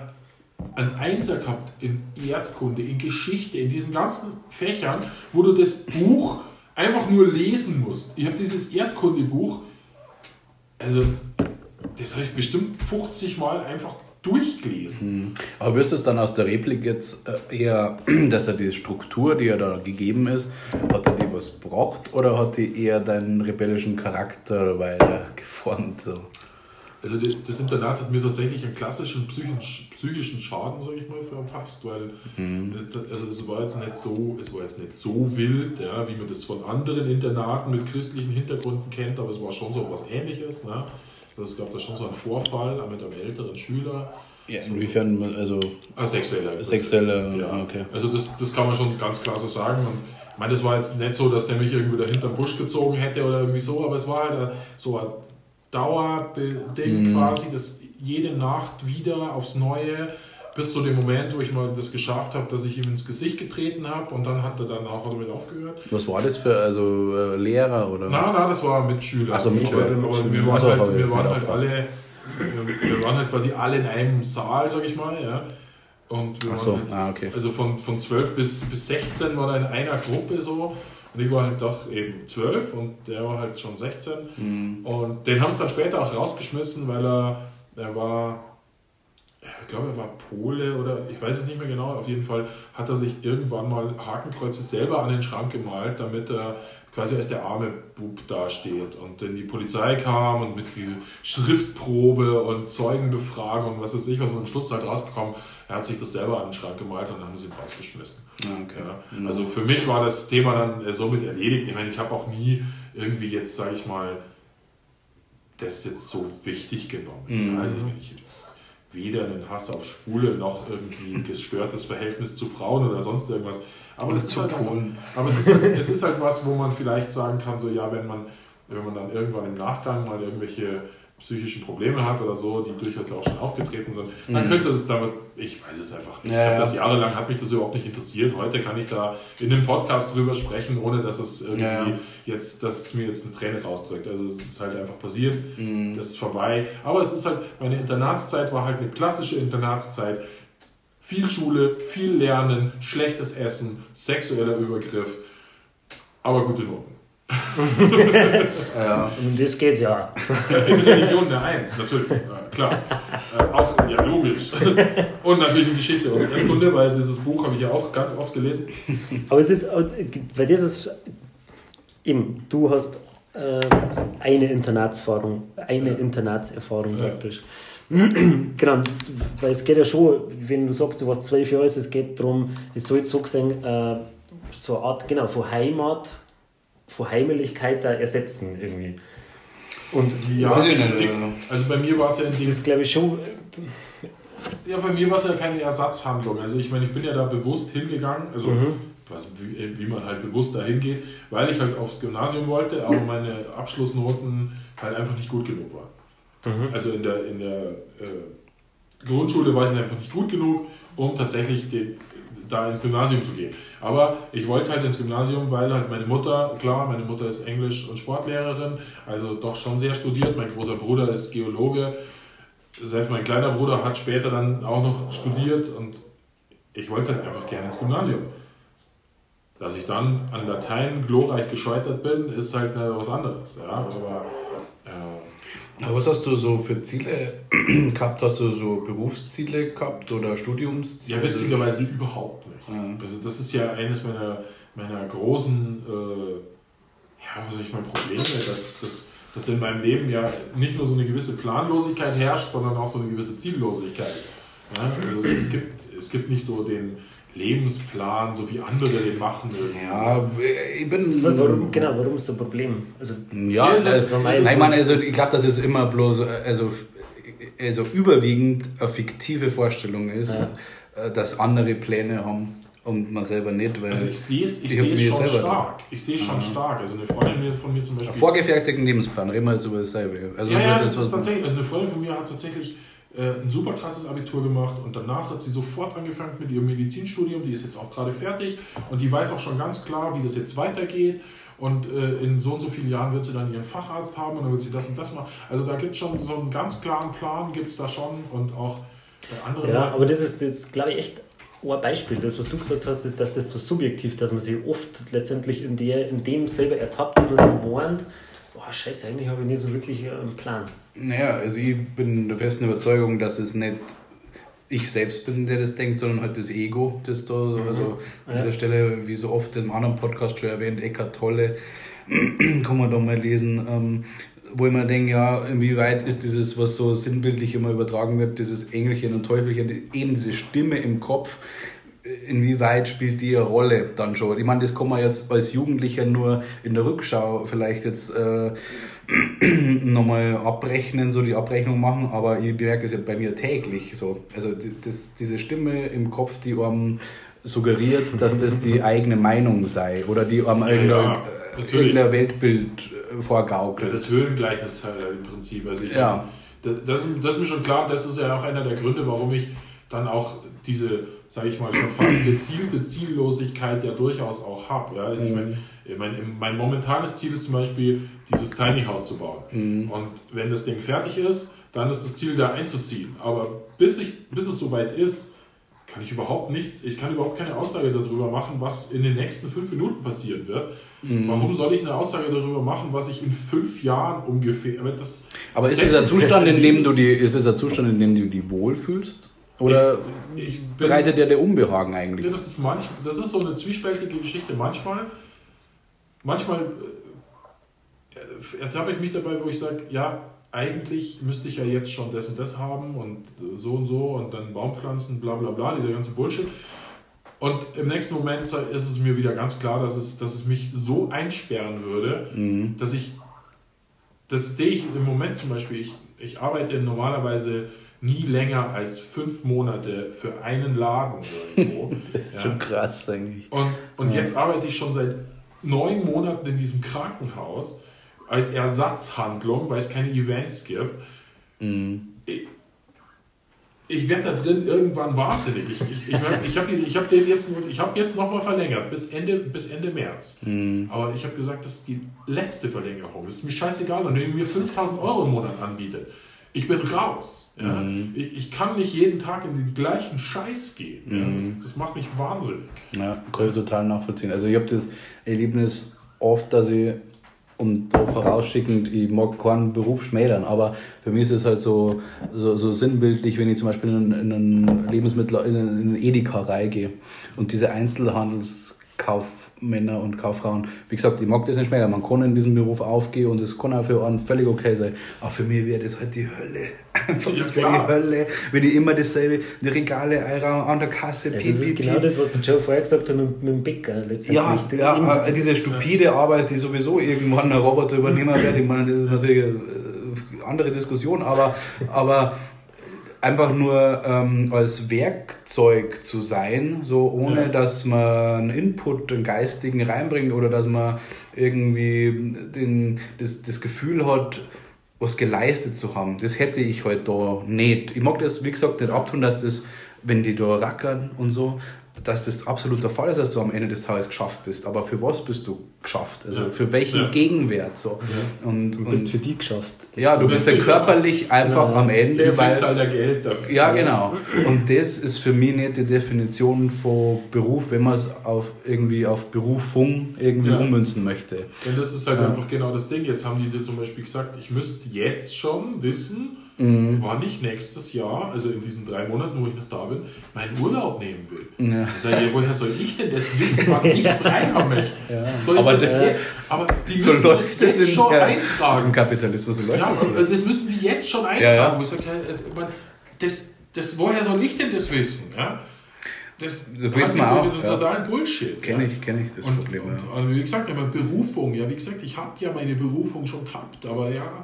einen Einser gehabt in Erdkunde, in Geschichte, in diesen ganzen Fächern, wo du das Buch einfach nur lesen musst. Ich habe dieses Erdkundebuch, also das habe ich bestimmt 50 Mal einfach durchgelesen. Aber wirst du es dann aus der Replik jetzt äh, eher, *clears throat* dass er die Struktur, die er da gegeben ist, hat er die was gebracht oder hat die eher deinen rebellischen Charakter weiter geformt? So? Also das Internat hat mir tatsächlich einen klassischen psychischen, psychischen Schaden, sage ich mal, verpasst, weil also es war jetzt nicht so, es war jetzt nicht so wild, ja, wie man das von anderen Internaten mit christlichen Hintergründen kennt, aber es war schon so was Ähnliches. Ne? Also es gab da schon so einen Vorfall auch mit einem älteren Schüler, Ja, inwiefern, also ah, sexueller. sexuelle, Ja, okay. Also das, das kann man schon ganz klar so sagen. Und ich meine, das war jetzt nicht so, dass der mich irgendwie da hinterm Busch gezogen hätte oder irgendwie so, aber es war halt so ein Dauerding quasi, das jede Nacht wieder aufs Neue, bis zu dem Moment, wo ich mal das geschafft habe, dass ich ihm ins Gesicht getreten habe und dann hat er danach er damit aufgehört. Was war das für, also äh, Lehrer oder? Na, na, das war Mitschüler. Ach so, Mitschüler. Aber, aber wir waren Ach so, halt, wir wir waren halt alle, wir, wir waren halt quasi alle in einem Saal, sag ich mal, ja. Und wir Ach waren so, halt, ah, okay. also von, von 12 bis, bis 16 war da in einer Gruppe so. Und ich war halt doch eben 12 und der war halt schon 16. Mhm. Und den haben sie dann später auch rausgeschmissen, weil er, er war, ich glaube, er war Pole oder ich weiß es nicht mehr genau. Auf jeden Fall hat er sich irgendwann mal Hakenkreuze selber an den Schrank gemalt, damit er quasi als der arme Bub dasteht. Und dann die Polizei kam und mit die Schriftprobe und Zeugenbefragung und was weiß ich, was man am Schluss halt rausbekommen, er hat sich das selber an den Schrank gemalt und dann haben sie ihn rausgeschmissen. Ah, okay. Ja. Also für mich war das Thema dann äh, somit erledigt. Ich meine, ich habe auch nie irgendwie jetzt, sage ich mal, das jetzt so wichtig genommen. Mhm. Also ich, meine, ich habe jetzt weder einen Hass auf Schwule noch irgendwie ein gestörtes Verhältnis zu Frauen oder sonst irgendwas. Aber es ist halt einfach, Polen. *laughs* aber es ist, halt, es ist halt was, wo man vielleicht sagen kann, so ja, wenn man, wenn man dann irgendwann im Nachgang mal irgendwelche psychischen Probleme hat oder so, die durchaus auch schon aufgetreten sind, dann könnte es damit, ich weiß es einfach nicht. Ja, ja. das jahrelang, hat mich das überhaupt nicht interessiert. Heute kann ich da in dem Podcast drüber sprechen, ohne dass es irgendwie ja. jetzt, dass es mir jetzt eine Träne rausdrückt. Also es ist halt einfach passiert, Mhm. das ist vorbei. Aber es ist halt, meine Internatszeit war halt eine klassische Internatszeit. Viel Schule, viel Lernen, schlechtes Essen, sexueller Übergriff, aber gute Noten. *laughs* Ja. Um das geht's ja. In Religion eine Eins, natürlich, äh, klar. Äh, auch, ja, logisch. Und natürlich in Geschichte und Erdkunde, weil dieses Buch habe ich ja auch ganz oft gelesen. Aber es ist, weil das ist eben, du hast äh, eine Internatserfahrung, eine Internatserfahrung Ja. *clears throat* genau, weil es geht ja schon, wenn du sagst, du warst zwölf Jahre alt, es geht darum, es soll jetzt so gesehen, äh, so eine Art, genau, von Heimat, von Heimeligkeit da ersetzen irgendwie. Und Ja, Weiß ich es- nicht, ich- also. bei mir war es ja in dem das glaube ich schon, Ja, bei mir war es ja keine Ersatzhandlung. Also ich meine, ich bin ja da bewusst hingegangen, also was, wie, wie man halt bewusst da hingeht, weil ich halt aufs Gymnasium wollte, aber *clears throat* meine Abschlussnoten halt einfach nicht gut genug waren. Also in der, in der äh, Grundschule war ich einfach nicht gut genug, um tatsächlich den, da ins Gymnasium zu gehen. Aber ich wollte halt ins Gymnasium, weil halt meine Mutter, klar, meine Mutter ist Englisch- und Sportlehrerin, also doch schon sehr studiert. Mein großer Bruder ist Geologe. Selbst mein kleiner Bruder hat später dann auch noch studiert und ich wollte halt einfach gerne ins Gymnasium. Dass ich dann an Latein glorreich gescheitert bin, ist halt was anderes. Ja? Aber Aber was hast du so für Ziele *clears throat* gehabt? Hast du so Berufsziele gehabt oder Studiumsziele? Ja, witzigerweise überhaupt nicht. Ja. Also das ist ja eines meiner, meiner großen, äh, ja, was ich mein Probleme, dass, dass, dass in meinem Leben ja nicht nur so eine gewisse Planlosigkeit herrscht, sondern auch so eine gewisse Ziellosigkeit. Ja, also es gibt, es gibt nicht so den Lebensplan, so wie andere den machen. Ja, ich bin. Warum, genau, warum ist das ein Problem? Also, Ja, Ja, ist- also, ist nein, man, also ich glaube, dass es immer bloß, also, also überwiegend eine fiktive Vorstellung ist, äh, dass andere Pläne haben und man selber nicht, weil Also ich sehe es ich Ich sehe es schon selber stark. Ich sehe es schon stark. Also eine Freundin von mir zum Beispiel. vorgefertigten Lebensplan, reden wir jetzt über dasselbe. Also ja, ja, das, das ist tatsächlich. Also eine Freundin von mir hat tatsächlich äh, ein super krasses Abitur gemacht und danach hat sie sofort angefangen mit ihrem Medizinstudium. Die ist jetzt auch gerade fertig und die weiß auch schon ganz klar, wie das jetzt weitergeht. Und äh, in so und so vielen Jahren wird sie dann ihren Facharzt haben und dann wird sie das und das machen. Also da gibt es schon so einen ganz klaren Plan, gibt es da schon und auch bei anderen ja, aber das ist, das glaube ich, echt ein Beispiel. Das, was du gesagt hast, ist, dass das so subjektiv, dass man sich oft letztendlich in, der, in dem selber ertappt, dass man so meint, boah, scheiße, eigentlich habe ich nicht so wirklich einen Plan. Naja, also ich bin der festen Überzeugung, dass es nicht ich selbst bin, der das denkt, sondern halt das Ego, das da, also an Ja. dieser Stelle, wie so oft im anderen Podcast schon erwähnt, Eckart Tolle, *clears throat* kann man da mal lesen, ähm, wo ich mir denke, ja, inwieweit ist dieses, was so sinnbildlich immer übertragen wird, dieses Engelchen und Teufelchen, eben diese Stimme im Kopf, inwieweit spielt die eine Rolle dann schon? Ich meine, das kann man jetzt als Jugendlicher nur in der Rückschau vielleicht jetzt äh, *clears throat* nochmal abrechnen, so die Abrechnung machen, aber ich merke es ja bei mir täglich so. Also das, diese Stimme im Kopf, die einem suggeriert, dass das die *laughs* eigene Meinung sei oder die einem Ja, irgendein, ja, äh, irgendein Weltbild äh, Ja, vorgaukelt. das Höhlengleichnis halt im Prinzip. Also ich, Ja. das, das ist mir schon klar, das ist ja auch einer der Gründe, warum ich dann auch diese, sage ich mal, schon fast gezielte Ziellosigkeit ja durchaus auch habe. Ja? Also ich mein, ich mein, mein momentanes Ziel ist zum Beispiel, dieses Tiny House zu bauen. Und wenn das Ding fertig ist, dann ist das Ziel, da einzuziehen. Aber bis, ich, bis es soweit ist, kann ich überhaupt nichts, ich kann überhaupt keine Aussage darüber machen, was in den nächsten fünf Minuten passieren wird. Warum soll ich eine Aussage darüber machen, was ich in fünf Jahren ungefähr. Aber, das Aber ist es setzt ein sich Zustand, in dem du die, ist es ein Zustand, in dem du dich wohlfühlst? Oder Ich- ich bin- bereitet dir der Unbehagen eigentlich? das, ist manch, das ist so eine zwiespältige Geschichte. Manchmal, manchmal äh, ertappe ich mich dabei, wo ich sage, ja, eigentlich müsste ich ja jetzt schon das und das haben und äh, so und so und dann Baumpflanzen, bla bla bla, dieser ganze Bullshit. Und im nächsten Moment ist es mir wieder ganz klar, dass es, dass es mich so einsperren würde, dass ich, das sehe ich im Moment zum Beispiel, ich, ich arbeite normalerweise nie länger als fünf Monate für einen Laden irgendwo. *laughs* Das ist Ja. schon krass eigentlich. Und, und jetzt arbeite ich schon seit neun Monaten in diesem Krankenhaus als Ersatzhandlung, weil es keine Events gibt. Ich, ich werde da drin irgendwann wahnsinnig. Ich, ich, ich, ich habe ich hab den jetzt, ich hab jetzt nochmal verlängert bis Ende, bis Ende März. Aber ich habe gesagt, das ist die letzte Verlängerung. Das ist mir scheißegal. Und wenn ihr mir 5000 Euro im Monat anbietet, ich bin raus. Ja? Ich, ich kann nicht jeden Tag in den gleichen Scheiß gehen. Ja? Das, das macht mich wahnsinnig. Ja, kann ich total nachvollziehen. Also ich habe das Erlebnis oft, dass ich, um da vorausschickend, ich mag keinen Beruf schmälern, aber für mich ist es halt so, so, so sinnbildlich, wenn ich zum Beispiel in, in einen Lebensmittel, in eine in eine Edeka reingehe und diese Einzelhandelskaufmänner und Kauffrauen, wie gesagt, ich mag das nicht schmälern, man kann in diesem Beruf aufgehen und es kann auch für einen völlig okay sein, aber für mich wäre das halt die Hölle. *laughs* Einfach, Ja, das wäre die Hölle, wenn ich immer dasselbe, die Regale einraum, an der Kasse, Ja, das ist piep, genau piep. das, was der Joe vorher gesagt hat mit, mit dem Bäcker letztendlich. Ja, ja äh, diese stupide Arbeit, die sowieso irgendwann ein Roboter übernehmen wird, ich meine, das ist natürlich eine äh, andere Diskussion, aber, aber einfach nur ähm, als Werkzeug zu sein, so ohne Ja. dass man einen Input, einen geistigen reinbringt oder dass man irgendwie den, das, das Gefühl hat, was geleistet zu haben. Das hätte ich halt da nicht. Ich mag das, wie gesagt, nicht abtun, dass das, wenn die da rackern und so, dass das absolut der Fall ist, dass du am Ende des Tages geschafft bist. Aber für was bist du geschafft? Also Ja. für welchen Ja. Gegenwert? So. Und, Du bist und- für die geschafft. Das ja, du bist ja ist- körperlich einfach Genau. am Ende, Du kriegst weil halt ein Geld dafür. ja, genau. Und das ist für mich nicht die Definition von Beruf, wenn man es auf irgendwie auf Berufung irgendwie Ja. ummünzen möchte. Und das ist halt Ja. einfach genau das Ding. Jetzt haben die dir zum Beispiel gesagt, ich müsste jetzt schon wissen, war nicht nächstes Jahr, also in diesen drei Monaten, wo ich noch da bin, meinen Urlaub nehmen will. Ja. Ich sage, ja, woher soll ich denn das wissen, wann ich *laughs* frei habe? Soll ich Aber das, das- aber die So müssen läuft das das jetzt in schon der- eintragen. Im Kapitalismus so läuft Ja, das. aber das müssen die jetzt schon eintragen. Ja, ja. Wo ich sage, ja, äh, das, das, woher soll ich denn das wissen? Ja? Das halte ich mal für ja. totalen Bullshit. Kenne ja? ich, kenne ich das Und, Problem. und, ja. und wie gesagt, immer Berufung. Ja, wie gesagt, ich habe ja meine Berufung schon gehabt, aber ja,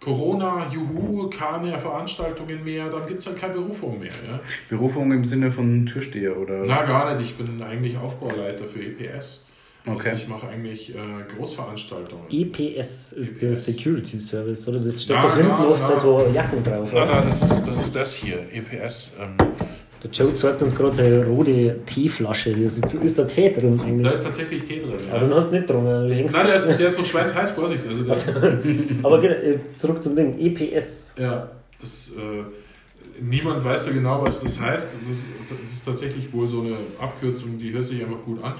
Corona, juhu, keine Veranstaltungen mehr, dann gibt es halt keine Berufung mehr. Ja? Berufung im Sinne von Türsteher oder? Na, gar nicht. Ich bin eigentlich Aufbauleiter für EPS. Okay. Also ich mache eigentlich äh, Großveranstaltungen. EPS ist der EPS. Security Service, oder? Das steht Na, doch hinten na, oft na. bei so Jacken drauf. Nein, nein, das ist, das ist das hier, EPS. Ähm, Der Joe zeigt uns gerade seine rote Teeflasche. Da ist da Tee drin da eigentlich. ist tatsächlich Tee drin. Aber dann Ja. hast du nicht hängst Nein, der ist, der ist noch schweinsheiß, Vorsicht. Also das ist, *laughs* Aber genau, äh, zurück zum Ding. EPS. ja, das, äh, niemand weiß ja genau, was das heißt. Das ist, das ist tatsächlich wohl so eine Abkürzung, die hört sich einfach gut an.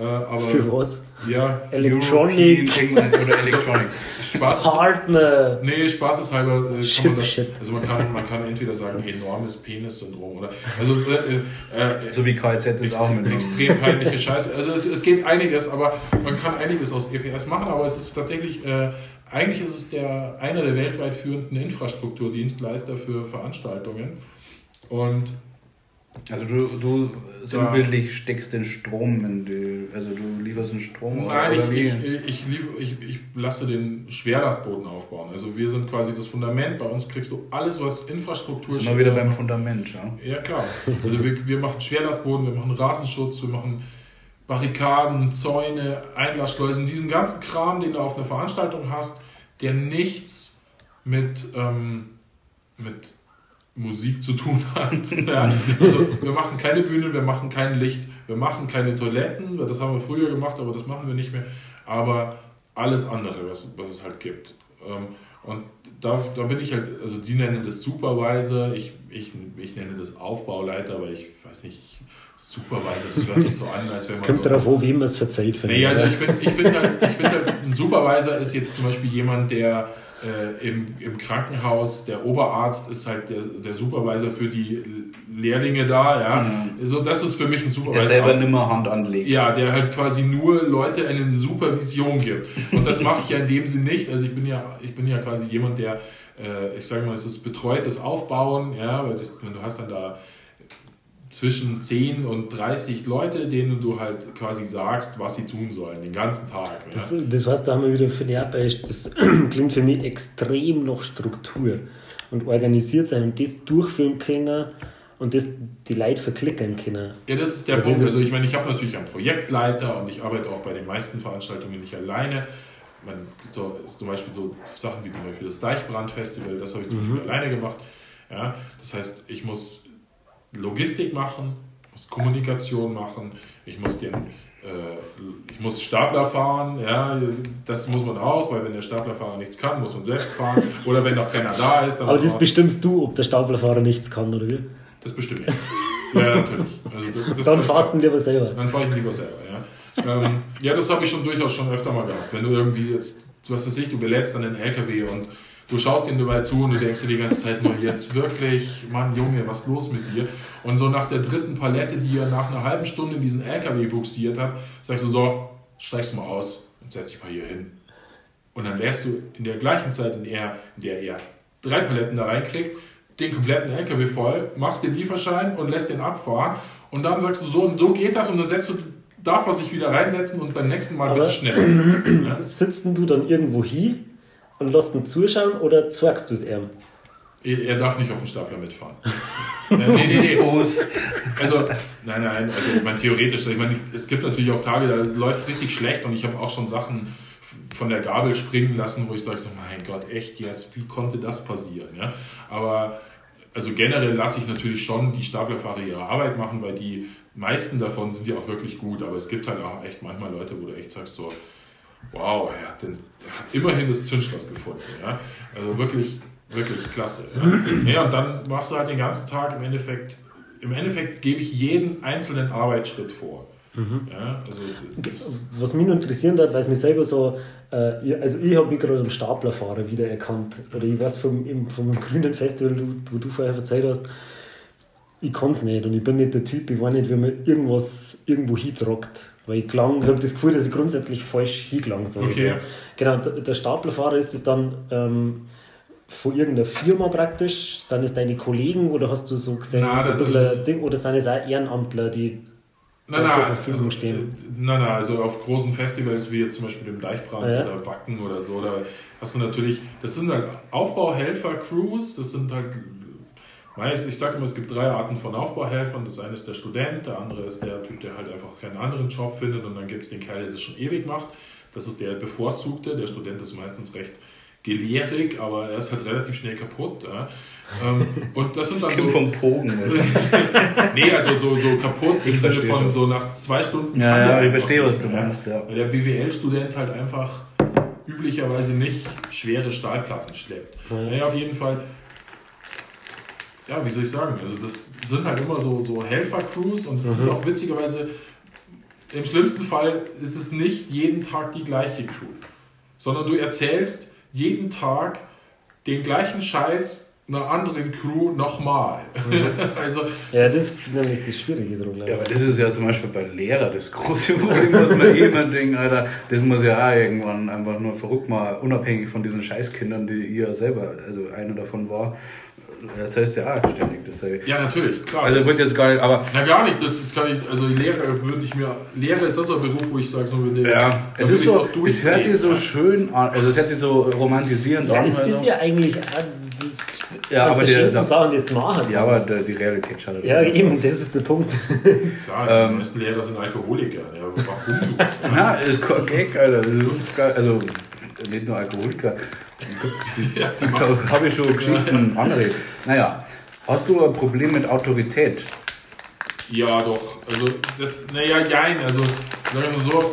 Äh, aber Für was? ja, Electronic oder *laughs* Electronics. Spaß ist, Partner. Nee, spaßeshalber äh, kann man Shit, das, also man kann, man kann entweder sagen enormes Penis-Syndrom oder also äh, äh, So wie KZ ist auch extrem, mit extrem peinliche Scheiße. Also es, es geht einiges, aber man kann einiges aus EPS machen, aber es ist tatsächlich, äh, eigentlich ist es der, einer der weltweit führenden Infrastrukturdienstleister für Veranstaltungen. Und Also du, du sinnbildlich steckst den Strom in die, also du lieferst den Strom Nein, oder ich, wie? ich, ich, lief, ich, ich lasse den Schwerlastboden aufbauen. Also wir sind quasi das Fundament. Bei uns kriegst du alles, was Infrastruktur Sind wir wieder beim Fundament, ja? Ja, klar. Also wir, wir machen Schwerlastboden, wir machen Rasenschutz, wir machen Barrikaden, Zäune, Einlassschleusen, diesen ganzen Kram, den du auf einer Veranstaltung hast, der nichts mit, ähm, mit Musik zu tun *laughs* hat. ja. Also wir machen keine Bühnen, wir machen kein Licht, wir machen keine Toiletten, das haben wir früher gemacht, aber das machen wir nicht mehr. Aber alles andere, was, was es halt gibt. Ähm, und da, da bin ich halt, also die nennen das Supervisor, ich, ich, ich nenne das Aufbauleiter, aber ich weiß nicht, ich, Supervisor, das hört sich so an, als wenn man Kommt so... darauf an, wie man es verzeiht. Nee, also ich finde ich find halt, ich find halt, ein Supervisor ist jetzt zum Beispiel jemand, der äh, im, im Krankenhaus, der Oberarzt ist halt der, der Supervisor für die Lehrlinge da, ja. So, das ist für mich ein Supervisor. Der selber nimmer Hand anlegt. Ja, der halt quasi nur Leute eine Supervision gibt. Und das mache ich ja in dem Sinn nicht. Also ich bin ja, ich bin ja quasi jemand, der, äh, ich sage mal, es ist betreutes Aufbauen, ja, weil das, du hast dann da zwischen 10 und 30 Leute, denen du halt quasi sagst, was sie tun sollen, den ganzen Tag. Ja. Das, das heißt, da haben wir wieder für die Arbeit, das *clears throat* klingt für mich extrem nach Struktur und organisiert sein und das durchführen können und das die Leute verklicken können. Ja, das ist der Ja, Punkt. Also ich meine, ich habe natürlich einen Projektleiter und ich arbeite auch bei den meisten Veranstaltungen nicht alleine. Man, so, zum Beispiel so Sachen wie zum Beispiel das Deichbrandfestival, das habe ich zum Beispiel alleine gemacht. Ja, das heißt, ich muss Logistik machen, muss Kommunikation machen, ich muss den äh, ich muss Stapler fahren, ja, das muss man auch, weil wenn der Staplerfahrer nichts kann, muss man selbst fahren. Oder wenn noch keiner da ist, dann Aber das bestimmst du, ob der Staplerfahrer nichts kann oder wie? das bestimmt ich. Ja, natürlich. Also das, das, Dann fahrst du ihn lieber selber. dann fahre ich lieber selber, ja. ähm, ja, das habe ich schon durchaus schon öfter mal gehabt. Wenn du irgendwie jetzt, du hast das Licht, du belädst dann den LKW und du schaust ihm dabei zu und du denkst dir die ganze Zeit nur, jetzt wirklich, Mann, Junge, was ist los mit dir? Und so nach der dritten Palette, die er nach einer halben Stunde in diesen LKW buxiert hat, sagst du so, steigst du mal aus und setz dich mal hier hin. Und dann lässt du in der gleichen Zeit, in der, in der er drei Paletten da reinkriegt, den kompletten LKW voll, machst den Lieferschein und lässt den abfahren. Und dann sagst du so, und so geht das und dann setzt du, darf er sich wieder reinsetzen und beim nächsten Mal Aber- bitte schnell. *clears throat* Ja? Sitzt denn du dann irgendwo hin und lässt ihn zuschauen oder zeigst du es ihm? Er darf nicht auf den Stapler mitfahren. *laughs* äh, nee, nee, nee. Also, nein, nein, also ich meine, theoretisch, ich meine, es gibt natürlich auch Tage, da läuft es richtig schlecht und ich habe auch schon Sachen von der Gabel springen lassen, wo ich sage so, mein Gott, echt jetzt, wie konnte das passieren? Ja? Aber also generell lasse ich natürlich schon die Staplerfahrer ihre Arbeit machen, weil die meisten davon sind ja auch wirklich gut, aber es gibt halt auch echt manchmal Leute, wo du echt sagst so, wow, er hat, den, er hat immerhin das Zündschloss gefunden. Ja? Also wirklich, wirklich klasse. Ja? ja, und dann machst du halt den ganzen Tag im Endeffekt, im Endeffekt gebe ich jeden einzelnen Arbeitsschritt vor. Ja, also Was mich noch interessieren hat, weil es mich selber so, äh, also ich habe mich gerade am Staplerfahrer wiedererkannt. Oder ich weiß vom, vom grünen Festival, wo, wo du vorher erzählt hast, ich kann es nicht und ich bin nicht der Typ, ich weiß nicht, wie man irgendwas irgendwo hintragt. Weil ich klang, ich habe das Gefühl, dass ich grundsätzlich falsch hingelang soll. Okay. Genau, der, Staplerfahrer ist es dann ähm, von irgendeiner Firma praktisch? Sind es deine Kollegen oder hast du so gesehen, Na, so ein ein Ding, oder sind es auch Ehrenamtler, die Nein, zur nein, Verfügung also, stehen. äh, Nein, nein, also auf großen Festivals wie jetzt zum Beispiel dem Deichbrand ja. oder Wacken oder so, da hast du natürlich, das sind halt Aufbauhelfer-Crews, das sind halt, meist, ich sage immer, es gibt drei Arten von Aufbauhelfern. Das eine ist der Student, der andere ist der Typ, der halt einfach keinen anderen Job findet und dann gibt es den Kerl, der das schon ewig macht. Das ist der Bevorzugte, der Student ist meistens recht gelehrig, aber er ist halt relativ schnell kaputt. Ja. Ähm, Und das sind dann Kim so... vom Pogen. Oder? *laughs* Nee, also so, so kaputt im Ich Sinne verstehe von schon. so nach zwei Stunden. Ja, ja, der ich verstehe, was du meinst, ja. Weil der BWL-Student halt einfach üblicherweise nicht schwere Stahlplatten schleppt. Naja, auf jeden Fall. Ja, wie soll ich sagen? Also, das sind halt immer so, so Helfer-Crews und es sind auch witzigerweise. Im schlimmsten Fall ist es nicht jeden Tag die gleiche Crew, sondern du erzählst jeden Tag den gleichen Scheiß einer anderen Crew nochmal. *laughs* also, Ja, das ist nämlich das Schwierige drum. Ja, aber das ist ja zum Beispiel bei Lehrer das große Problem, was man eh immer denkt, Alter, das muss ja auch irgendwann einfach nur verrückt mal, unabhängig von diesen Scheißkindern, die ihr selber, also einer davon war, erzählst ja auch ständig dasselbe. ja, natürlich, klar. Also das wird jetzt gar nicht, aber Na gar nicht, das ist gar nicht, also Lehrer würde ich mir, Lehrer ist das so ein Beruf, wo ich sage, so würde ja, es ist ich so, es hört sich so schön an, also es hört sich so romantisierend Ja, an. es also. ist ja eigentlich das, Ja, aber der die- schönsten da- Sachen, die du machen Ja, aber die Realität schadet. Ja, eben, das ist der Punkt. *laughs* Klar, die Ähm, meisten Lehrer sind Alkoholiker. Ja, warum? *laughs* Na, das ist Gag, Alter. Das ist geil. Also, nicht nur Alkoholiker. Ja, die habe ich schon Geschichten andere. Naja, hast du ein Problem mit Autorität? ja, doch. Also, das, naja, jein. Also, sagen wir mal so.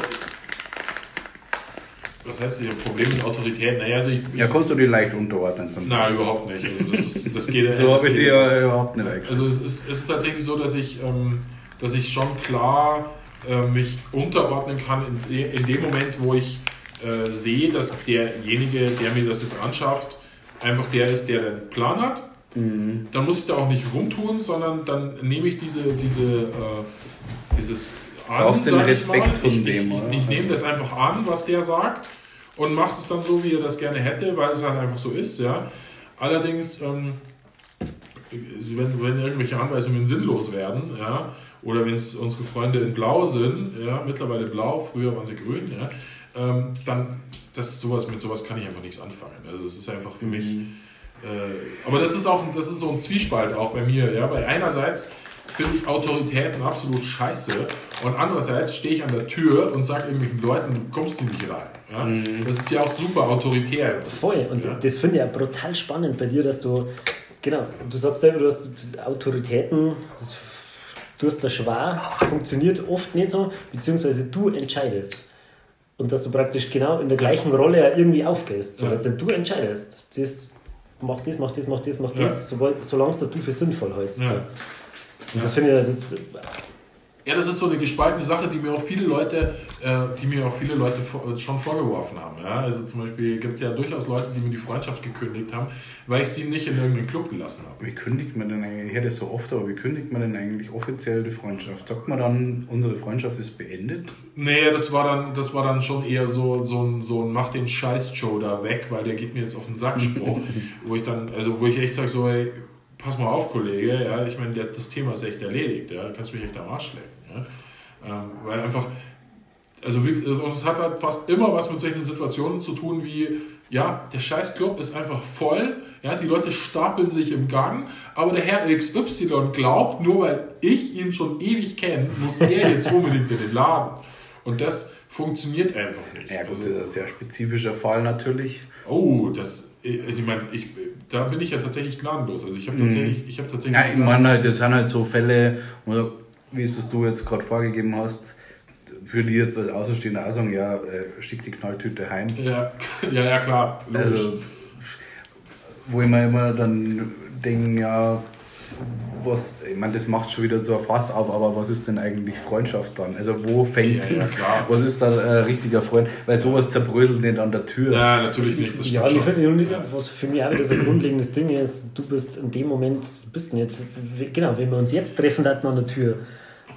Was heißt hier Problem mit Autorität? Naja, also ich. Ja, kannst du dir leicht unterordnen? Nein, überhaupt nicht. Also, das, ist, das geht *laughs* so das habe ich dir ja überhaupt nicht eigentlich. Also es ist, es ist tatsächlich so, dass ich, ähm, dass ich schon klar äh, mich unterordnen kann in, de, in dem Moment, wo ich äh, sehe, dass derjenige, der mir das jetzt anschafft, einfach der ist, der den Plan hat. Mhm. Dann muss ich da auch nicht rumtun, sondern dann nehme ich diese, diese, äh, dieses an, Brauchst den ich Respekt mal. von ich, dem, ich, ich, ich nehme das einfach an, was der sagt und mache es dann so, wie er das gerne hätte, weil es halt einfach so ist. Ja. Allerdings, ähm, wenn, wenn irgendwelche Anweisungen sinnlos werden, ja, oder wenn es unsere Freunde in Blau sind, ja, mittlerweile blau, früher waren sie grün, ja, ähm, dann das sowas mit sowas kann ich einfach nichts anfangen. Also es ist einfach für mich. Äh, aber das ist auch das ist so ein Zwiespalt auch bei mir. Ja, bei einerseits finde ich Autoritäten absolut scheiße und andererseits stehe ich an der Tür und sage irgendwelchen Leuten, du kommst hier nicht rein. Ja? Das ist ja auch super autoritär. Voll. Und ja. das finde ich auch brutal spannend bei dir, dass du, genau, du sagst selber, du hast Autoritäten, das, du hast das schwer, funktioniert oft nicht so, beziehungsweise du entscheidest. Und dass du praktisch genau in der gleichen Rolle ja irgendwie aufgehst. So, Ja. du entscheidest. Das, mach das, mach das, mach das, mach Ja. das, sobald- solange es das du für sinnvoll hältst. Ja. So. Und das finde ich, das, Ja, das ist so eine gespaltene Sache, die mir auch viele Leute, äh, die mir auch viele Leute vor, schon vorgeworfen haben. Ja? Also zum Beispiel gibt es ja durchaus Leute, die mir die Freundschaft gekündigt haben, weil ich sie nicht in irgendeinen Club gelassen habe. Wie kündigt man denn eigentlich, ich höre das so oft, aber wie kündigt man denn eigentlich offiziell die Freundschaft? Sagt man dann, unsere Freundschaft ist beendet? Nee, das war dann, das war dann schon eher so, so ein, so ein Mach den Scheiß-Joe da weg, weil der geht mir jetzt auf den Sack Spruch, *laughs* wo ich dann, also wo ich echt sage so, ey, pass mal auf, Kollege, ja, ich meine, das Thema ist echt erledigt, ja, du kannst mich echt am Arsch lecken, ja. Ähm, weil einfach, also es hat halt fast immer was mit solchen Situationen zu tun wie, ja, der Scheißclub ist einfach voll, ja, die Leute stapeln sich im Gang, aber der Herr XY glaubt, nur weil ich ihn schon ewig kenne, muss er jetzt unbedingt in den Laden. Und das funktioniert einfach nicht. Ja gut, Also, das ist ein sehr spezifischer Fall natürlich. oh, das, also ich meine, ich, da bin ich ja tatsächlich gnadenlos. Also ich habe tatsächlich, ich habe tatsächlich. Ja, ich meine halt, das sind halt so Fälle, wo wie es das du jetzt gerade vorgegeben hast, für die jetzt als Außenstehender auch sagen, ja, äh, schick die Knalltüte heim. ja, *laughs* ja, ja, klar, logisch. Also, wo ich mir immer dann denke, ja, was, ich meine, das macht schon wieder so ein Fass auf, aber was ist denn eigentlich Freundschaft dann? Also wo fängt, Ja, ja, klar. was ist da ein richtiger Freund? Weil sowas zerbröselt nicht an der Tür. Ja, natürlich nicht. Das Ja, ich schon. find, und was für mich auch wieder so ein grundlegendes Ding ist, du bist in dem Moment, bist nicht, genau, wenn wir uns jetzt treffen hatten an der Tür,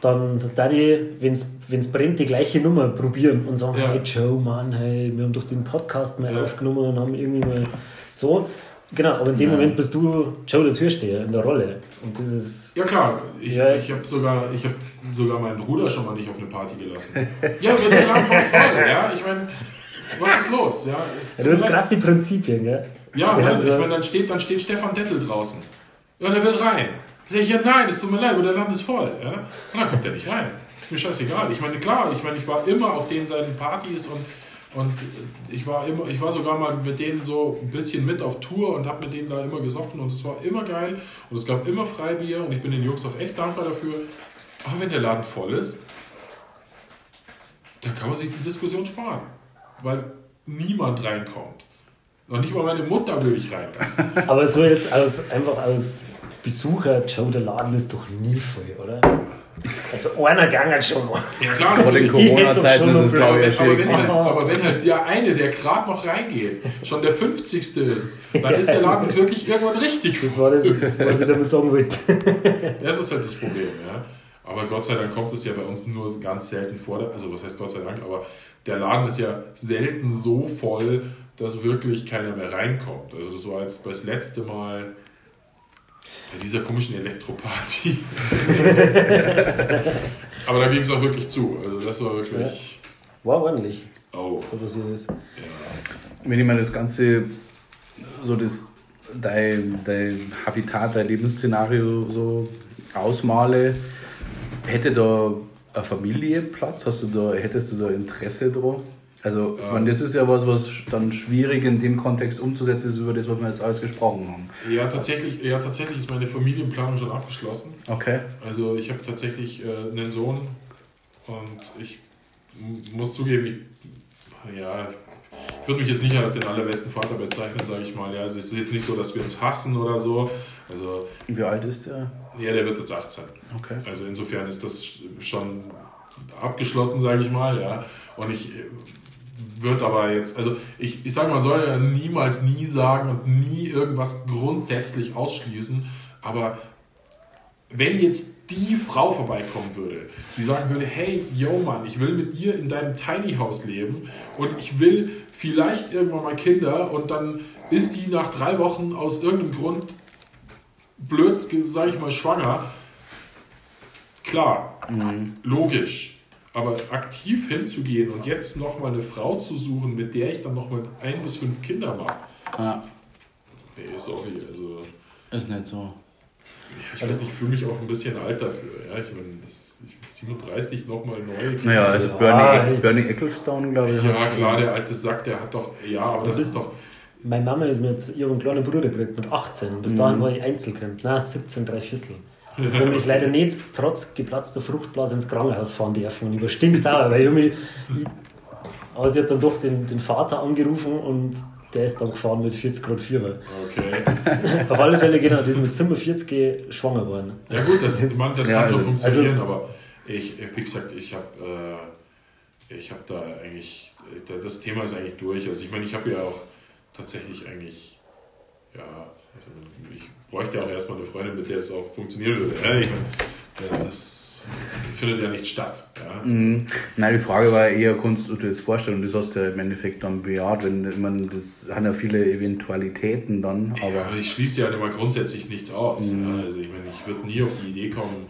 dann da die, wenn es brennt, die gleiche Nummer probieren und sagen, Ja. hey Joe, Mann, hey, wir haben doch den Podcast mal Ja. aufgenommen und haben irgendwie mal so. Genau, aber in dem Ja. Moment bist du Joe der Türsteher in der Rolle. Und das ist. Ja klar, ich, Ja. ich habe sogar, ich hab sogar meinen Bruder schon mal nicht auf eine Party gelassen. *laughs* ja, wir sind lang voll, ja. Ich meine, was ist los? Ja, tut Ja, das ist leid. krasse Prinzipien, gell? Ja, Wir ne? ich meine, dann steht, dann steht Stefan Dettel draußen. Ja, und er will rein. Sag ich, ja nein, es tut mir leid, aber der Land ist voll. Ja? Und dann kommt er nicht rein. Ist mir scheißegal. Ich meine, klar, ich meine, ich war immer auf den seinen Partys und, und ich war immer, ich war sogar mal mit denen so ein bisschen mit auf Tour und habe mit denen da immer gesoffen und es war immer geil und es gab immer Freibier und ich bin den Jungs auch echt dankbar dafür. Aber wenn der Laden voll ist, dann kann man sich die Diskussion sparen. Weil niemand reinkommt. Noch nicht mal meine Mutter will ich reinlassen. Aber so jetzt aus, einfach aus Besucher, Joe, der Laden ist doch nie voll, oder? Also einer gegangen schon noch. Ja klar, Aber in. Corona-Zeiten ist es, glaube ich, Aber wenn, halt, aber wenn halt der eine, der gerade noch reingeht, schon der 50. ist, dann ist der Laden wirklich irgendwann richtig Das voll. war das, was ich damit sagen wollte. *laughs* Das ist halt das Problem, ja. Aber Gott sei Dank kommt es ja bei uns nur ganz selten vor. Also was heißt Gott sei Dank, aber der Laden ist ja selten so voll, dass wirklich keiner mehr reinkommt. Also das war jetzt das letzte Mal bei dieser komischen Elektroparty. aber da ging es auch wirklich zu. Also das war wirklich. War ordentlich, Oh. was da passiert ist. Wenn ich mir das Ganze, so das, dein, dein Habitat, dein Lebensszenario so ausmale, hätte da eine Familie Platz? Hast du da, hättest du da Interesse dran? Also, ich meine, das ist ja was, was dann schwierig in dem Kontext umzusetzen ist, über das, was wir jetzt alles gesprochen haben. Ja, tatsächlich, ja, tatsächlich ist meine Familienplanung schon abgeschlossen. Okay. Also ich habe tatsächlich äh, einen Sohn und ich muss zugeben, ich, ja, ich würde mich jetzt nicht als den allerbesten Vater bezeichnen, sage ich mal. Ja, also es ist jetzt nicht so, dass wir uns hassen oder so. Also Wie alt ist der? ja, der wird jetzt 18. Okay. Also insofern ist das schon abgeschlossen, sage ich mal. Ja. Und ich würde aber jetzt, also ich, ich sage, man soll ja niemals nie sagen und nie irgendwas grundsätzlich ausschließen, aber wenn jetzt die Frau vorbeikommen würde, die sagen würde, hey, yo Mann, ich will mit dir in deinem Tiny House leben und ich will vielleicht irgendwann mal Kinder und dann ist die nach drei Wochen aus irgendeinem Grund blöd, sage ich mal, schwanger, klar, logisch. Aber aktiv hinzugehen und jetzt nochmal eine Frau zu suchen, mit der ich dann nochmal ein bis fünf Kinder mache, Ah, nee, sorry, also ist nicht so. ich weiß nicht, ich fühle mich auch ein bisschen alt dafür. Ja? Ich meine, das, ich bin 37 nochmal neu. Naja, also Ja, Bernie, ey. Bernie Ecclestone, glaube ich. Ja, klar, der alte Sack, der hat doch, ja, aber das ist doch, Meine Mama ist mit ihrem kleinen Bruder gekriegt, mit 18. Bis dahin war ich Einzelkind. Nein, 17, drei Viertel. Ich habe nämlich leider nicht trotz geplatzter Fruchtblase ins Krankenhaus fahren dürfen. Und ich war stinksauer, weil ich, mich, ich Aber sie hat dann doch den, den Vater angerufen und der ist dann gefahren mit 40 Grad Fieber. okay. *laughs* Auf alle Fälle, genau, die ist mit 47 schwanger geworden. Ja gut, das, man, das Ja, kann schon also- funktionieren, aber ich, wie gesagt, ich habe äh, ich hab da eigentlich, das Thema ist eigentlich durch. Also ich meine, ich habe ja auch tatsächlich eigentlich, ja, also ich bräuchte ja auch erstmal eine Freundin, mit der es auch funktionieren würde. Ja, ich meine, ja, das findet ja nicht statt. Ja. Mhm. Nein, die Frage war eher, du dir das vorstellen? Und das hast du ja im Endeffekt dann bejaht. Wenn, meine, das haben ja viele Eventualitäten dann, aber Aber ich schließe ja immer grundsätzlich nichts aus. Ja. Also ich meine, ich würde nie auf die Idee kommen,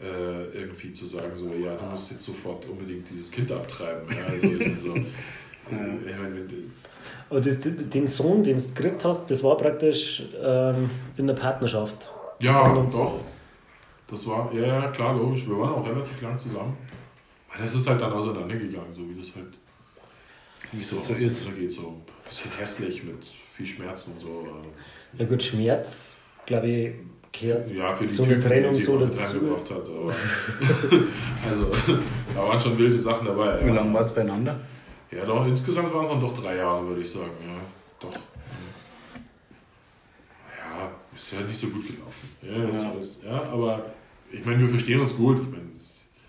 äh, irgendwie zu sagen, so, ja, du musst jetzt sofort unbedingt dieses Kind abtreiben. Ja, also, *laughs* so, äh, ich meine, Und das, den Sohn, den du gekriegt hast, das war praktisch ähm, in der Partnerschaft. ja, Und- doch. Das war, ja, ja, klar, logisch. Wir waren auch relativ lang zusammen. Aber das ist halt dann auseinandergegangen, so wie das halt wie so, so ist. geht. So ein bisschen hässlich mit viel Schmerzen. So. äh, Ja gut, Schmerz, glaube ich, gehört. Ja, für die So eine Typen, Trennung die so dazu. reingebracht hat. Aber *laughs* also, *laughs* da waren schon wilde Sachen dabei. Wie lange war es beieinander? Ja, doch, insgesamt waren es dann doch drei Jahre, würde ich sagen. Ja, doch. Ja, ist halt nicht so gut gelaufen. Ja, das ja. Ist, ja aber ich meine, wir verstehen uns gut. Ich meine,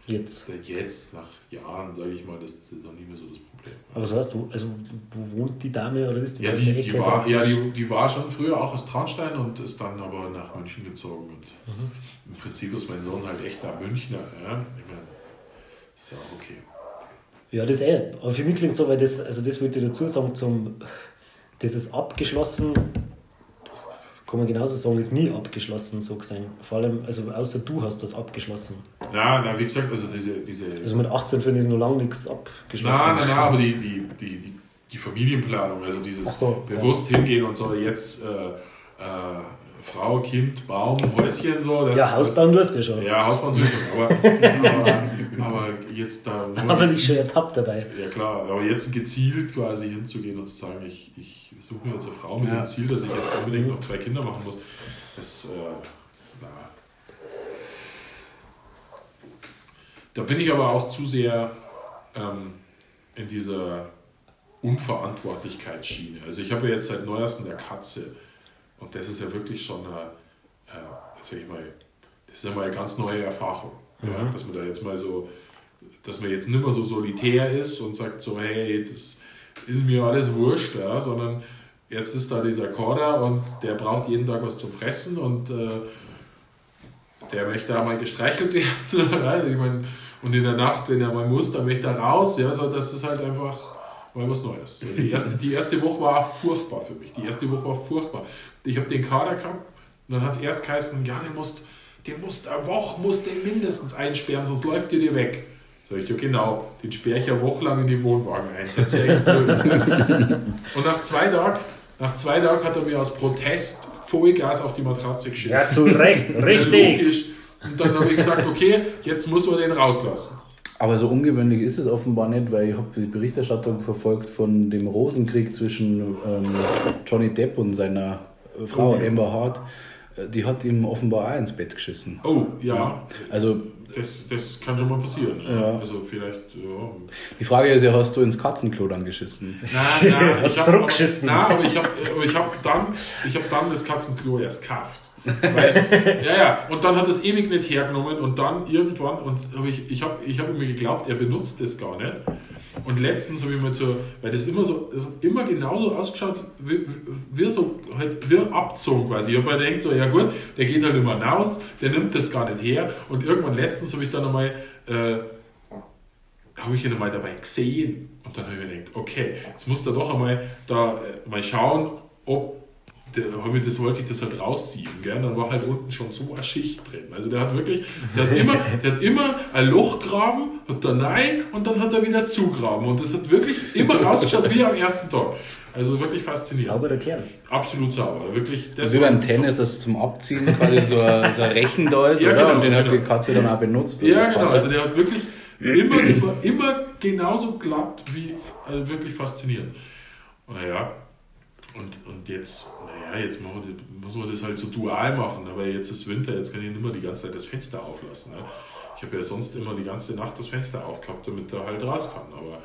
jetzt. Jetzt, nach Jahren, sage ich mal, das, ist auch nicht mehr so das Problem. Aber was heißt du, also wo wohnt die Dame oder ist die Ja, die, die, war, ja die, die war schon früher auch aus Traunstein und ist dann aber nach München gezogen. Und mhm. im Prinzip ist mein Sohn halt echt da Münchner. Ja? Ich meine, ist ja auch okay. Ja, das eh. Aber für mich klingt so, weil das, also das würde ich dazu sagen, zum, das ist abgeschlossen, kann man genauso sagen, ist nie abgeschlossen so gesehen. Vor allem, also außer du hast das abgeschlossen. Ja, na, wie gesagt, also diese. diese also mit 18 finde ich noch lange nichts abgeschlossen. Nein, nein, nein, aber die, die, die, die, die Familienplanung, also dieses so, bewusst ja. hingehen und so, jetzt. Äh, äh, Frau, Kind, Baum, Häuschen, so. Das, ja, Hausbauen tust du schon. Ja, Hausbauen tust du schon. Aber, *laughs* aber, aber jetzt da. Aber nicht schon ertappt dabei. Ja, klar. Aber jetzt gezielt quasi hinzugehen und zu sagen, ich, ich suche mir jetzt eine Frau mit ja. dem Ziel, dass ich jetzt unbedingt noch zwei Kinder machen muss, das. Äh, na. Da bin ich aber auch zu sehr ähm, in dieser Unverantwortlichkeitsschiene. Also, ich habe ja jetzt seit neuestem der Katze und das ist ja wirklich schon eine, äh, sag ich mal, das ist ja mal eine ganz neue Erfahrung. Mhm. Ja? Dass man da jetzt mal so, dass man jetzt nicht mehr so solitär ist und sagt so, hey, das ist mir alles wurscht, ja? sondern jetzt ist da dieser Korder und der braucht jeden Tag was zum Fressen und äh, der möchte da mal gestreichelt *laughs* werden. ich mein, und in der Nacht, wenn er mal muss, dann möchte er raus. Ja, so, das ist halt einfach mal was Neues. Die erste, die erste Woche war furchtbar für mich. Die erste Woche war furchtbar. Ich habe den Kader gehabt und dann hat es erst geheißen, ja, den musst, den musst eine Woche musst den mindestens einsperren, sonst läuft dir dir weg. Sag ich, ja genau, den sperre ich ja wochenlang in den Wohnwagen ein. Das ist ja echt blöd. *laughs* und nach zwei Tagen, nach zwei Tagen hat er mir aus Protest Vollgas auf die Matratze geschissen. Ja, zu Recht, *laughs* richtig. Logisch. Und dann habe ich gesagt, okay, jetzt muss man den rauslassen. Aber so ungewöhnlich ist es offenbar nicht, weil ich habe die Berichterstattung verfolgt von dem Rosenkrieg zwischen ähm, Johnny Depp und seiner Frau oh, Amber Hart. Äh, die hat ihm offenbar auch ins Bett geschissen. Oh, ja. Also, das, das kann schon mal passieren. Ja. Also vielleicht, ja. Die Frage ist ja, hast du ins Katzenklo dann geschissen? Nein, nein. *laughs* hast du zurückgeschissen? Nein, aber ich habe ich hab dann, hab dann das Katzenklo erst gekauft. Weil, ja, ja, und dann hat es ewig nicht hergenommen und dann irgendwann, und hab ich, ich habe ich hab mir geglaubt, er benutzt das gar nicht. Und letztens habe ich mal so, weil das immer so, das immer genauso ausgeschaut, wie, wie so, halt, wie abzogen quasi. Ich habe mir gedacht, so, ja gut, der geht halt immer raus, der nimmt das gar nicht her. Und irgendwann letztens habe ich dann einmal, äh, habe ich ihn einmal dabei gesehen. Und dann habe ich mir gedacht, okay, jetzt muss er doch einmal da äh, mal schauen, ob das wollte ich das halt rausziehen. Gell? Dann war halt unten schon so eine Schicht drin. Also der hat wirklich, der hat immer, *laughs* der hat immer ein Loch graben und dann nein und dann hat er wieder zugraben. Und das hat wirklich immer rausgeschaut wie am ersten Tag. Also wirklich faszinierend. Sauberer Kerl. Absolut sauber. Wirklich, das wie beim Tennis, das zum Abziehen quasi so ein, so ein Rechen da ist, ja, oder? Genau, und den genau. hat die Katze dann auch benutzt. Ja, genau. Also der hat wirklich immer, es war *clears throat* immer genauso glatt wie also wirklich faszinierend. Naja, und, und jetzt, naja, jetzt machen wir, muss man das halt so dual machen, aber jetzt ist Winter, jetzt kann ich nicht mehr die ganze Zeit das Fenster auflassen. Ne? Ich habe ja sonst immer die ganze Nacht das Fenster aufgehabt, damit er halt raus kann, aber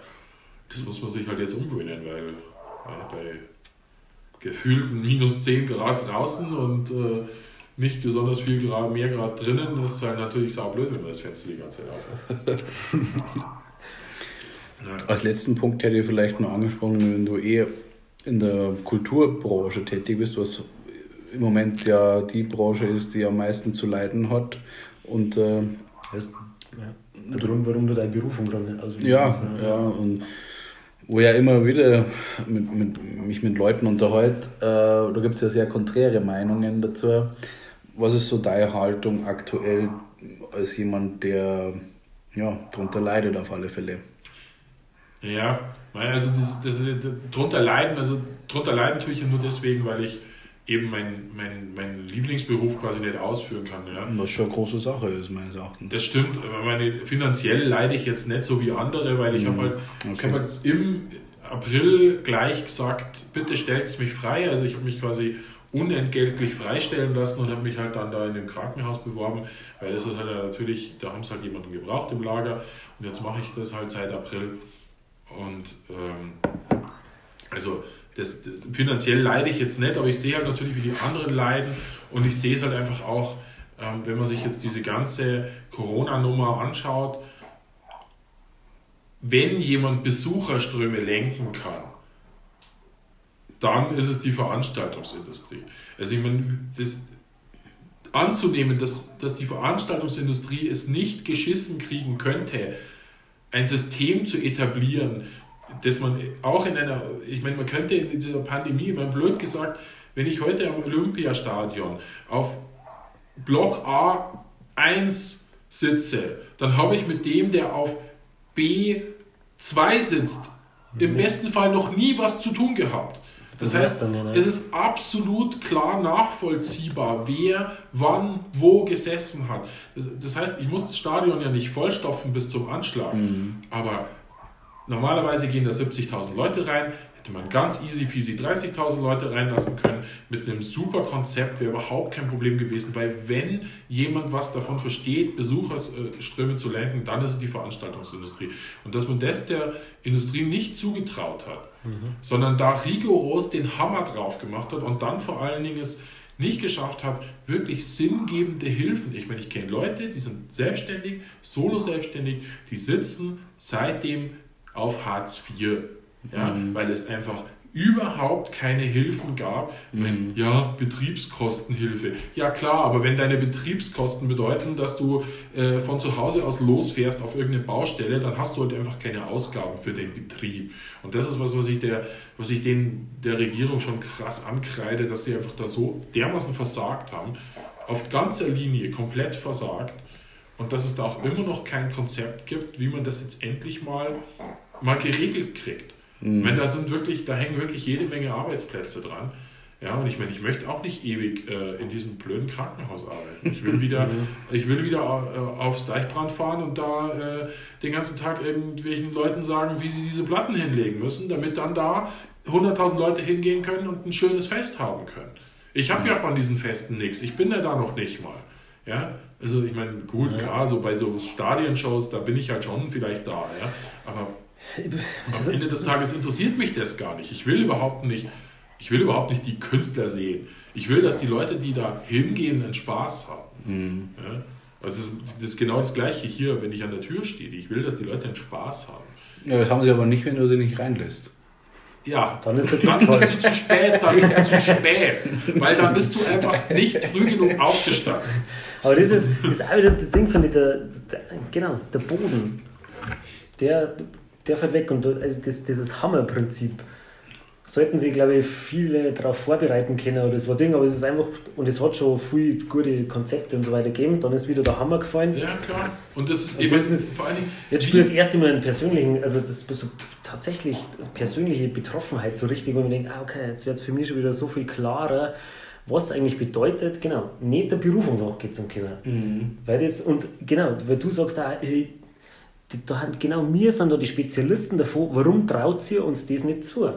das muss man sich halt jetzt umgewöhnen, weil ja, bei gefühlten minus 10 Grad draußen und äh, nicht besonders viel Grad, mehr Grad drinnen, ist halt natürlich saublöd, wenn man das Fenster die ganze Zeit aufhat. *laughs* Als letzten Punkt hätte ich vielleicht noch angesprochen, wenn du eh in der Kulturbranche tätig bist, was im Moment ja die Branche ist, die am meisten zu leiden hat. Und äh, heißt, ja. warum, warum du deine Berufung dran also ja, ja, ja, und wo ja immer wieder mit, mit, mich mit Leuten unterhalte, äh, da gibt es ja sehr konträre Meinungen dazu. Was ist so deine Haltung aktuell als jemand, der ja, darunter leidet auf alle Fälle? Ja, also das, das, das, drunter leiden, also drunter leiden tue ich ja nur deswegen, weil ich eben meinen mein, mein Lieblingsberuf quasi nicht ausführen kann. Ja. Was schon eine große Sache ist, meines Erachtens. Das stimmt, aber meine, finanziell leide ich jetzt nicht so wie andere, weil ich mhm. habe halt, okay. hab halt im April gleich gesagt, bitte stellt mich frei. Also ich habe mich quasi unentgeltlich freistellen lassen und habe mich halt dann da in dem Krankenhaus beworben, weil das ist halt natürlich, da haben sie halt jemanden gebraucht im Lager und jetzt mache ich das halt seit April und ähm, also das, das, finanziell leide ich jetzt nicht, aber ich sehe halt natürlich, wie die anderen leiden Und ich sehe es halt einfach auch, ähm, wenn man sich jetzt diese ganze Corona-Nummer anschaut, wenn jemand Besucherströme lenken kann, dann ist es die Veranstaltungsindustrie. Also ich meine, das anzunehmen, dass, dass die Veranstaltungsindustrie es nicht geschissen kriegen könnte, ein System zu etablieren, dass man auch in einer, ich meine, man könnte in dieser Pandemie, meine, blöd gesagt, wenn ich heute am Olympiastadion auf Block A1 sitze, dann habe ich mit dem, der auf B2 sitzt, im besten Fall noch nie was zu tun gehabt. Das heißt, dann, ja, ne? es ist absolut klar nachvollziehbar, wer wann wo gesessen hat. Das, das, heißt, ich muss das Stadion ja nicht vollstopfen bis zum Anschlag, mhm. aber normalerweise gehen da 70.000 Leute rein hätte man ganz easy peasy 30.000 Leute reinlassen können. Mit einem super Konzept wäre überhaupt kein Problem gewesen, weil wenn jemand was davon versteht, Besucherströme zu lenken, dann ist es die Veranstaltungsindustrie. Und dass man das der Industrie nicht zugetraut hat, mhm. sondern da rigoros den Hammer drauf gemacht hat und dann vor allen Dingen es nicht geschafft hat, wirklich sinngebende Hilfen. Ich meine, ich kenne Leute, die sind selbstständig, solo selbstständig, die sitzen seitdem auf Hartz IV ja, mhm. weil es einfach überhaupt keine Hilfen gab. Mhm. ja, Betriebskostenhilfe. Ja klar, aber wenn deine Betriebskosten bedeuten, dass du äh, von zu Hause aus losfährst auf irgendeine Baustelle, dann hast du halt einfach keine Ausgaben für den Betrieb. Und das ist was, was ich der, was ich den, der Regierung schon krass ankreide, dass sie einfach da so dermaßen versagt haben, auf ganzer Linie komplett versagt. Und dass es da auch immer noch kein Konzept gibt, wie man das jetzt endlich mal, mal geregelt kriegt. Mhm. Wenn da sind wirklich, da hängen wirklich jede Menge Arbeitsplätze dran. Ja, und ich meine, ich möchte auch nicht ewig äh, in diesem blöden Krankenhaus arbeiten. Ich will wieder, *laughs* mhm. ich will wieder äh, aufs Deichbrand fahren und da äh, den ganzen Tag irgendwelchen Leuten sagen, wie sie diese Platten hinlegen müssen, damit dann da 100.000 Leute hingehen können und ein schönes Fest haben können. Ich habe ja. ja von diesen Festen nichts. Ich bin ja da noch nicht mal. Ja, also ich meine, gut, ja. klar, so bei so Stadionshows, da bin ich halt schon vielleicht da, ja. Aber am Ende des Tages interessiert mich das gar nicht. Ich will überhaupt nicht, ich will überhaupt nicht die Künstler sehen. Ich will, dass die Leute, die da hingehen, einen Spaß haben. Mhm. Ja? Also das, ist, das ist genau das Gleiche hier, wenn ich an der Tür stehe. Ich will, dass die Leute einen Spaß haben. Ja, das haben sie aber nicht, wenn du sie nicht reinlässt. Ja, dann, ist dann bist du zu spät, dann bist du zu *laughs* spät. Weil dann bist du einfach nicht früh genug aufgestanden. Aber das ist, das ist auch wieder das Ding, ich, der, der, genau, der Boden. Der, der fällt weg. Und also das, dieses Hammerprinzip sollten sich, glaube ich, viele darauf vorbereiten können oder so Ding, aber es ist einfach, und es hat schon viele gute Konzepte und so weiter gegeben, dann ist wieder der Hammer gefallen. Ja, klar. Und das ist und eben das ist, vor allen Dingen. Jetzt spielt das erste Mal einen persönlichen, also das ist so tatsächlich persönliche Betroffenheit so richtig, wo man denkt, ah, okay, jetzt wird es für mich schon wieder so viel klarer, was eigentlich bedeutet, genau, nicht der Berufung nachgehen zum Kinder. Mhm. Weil das, und genau, weil du sagst, ah, da, genau wir sind da die Spezialisten davon, warum traut ihr uns das nicht zu?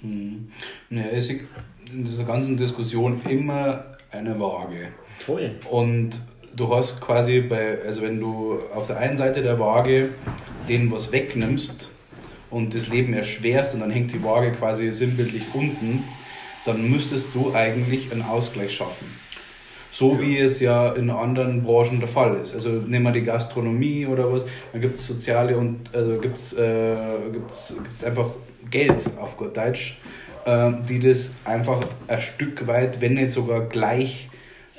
Hm. Ja, es ist in dieser ganzen Diskussion immer eine Waage. Voll. Und du hast quasi bei, also wenn du auf der einen Seite der Waage denen was wegnimmst und das Leben erschwerst und dann hängt die Waage quasi sinnbildlich unten, dann müsstest du eigentlich einen Ausgleich schaffen. So ja. wie es ja in anderen Branchen der Fall ist. Also nehmen wir die Gastronomie oder was, dann gibt es soziale und also gibt es äh, gibt's, gibt's einfach Geld auf gut Deutsch, äh, die das einfach ein Stück weit, wenn nicht sogar gleich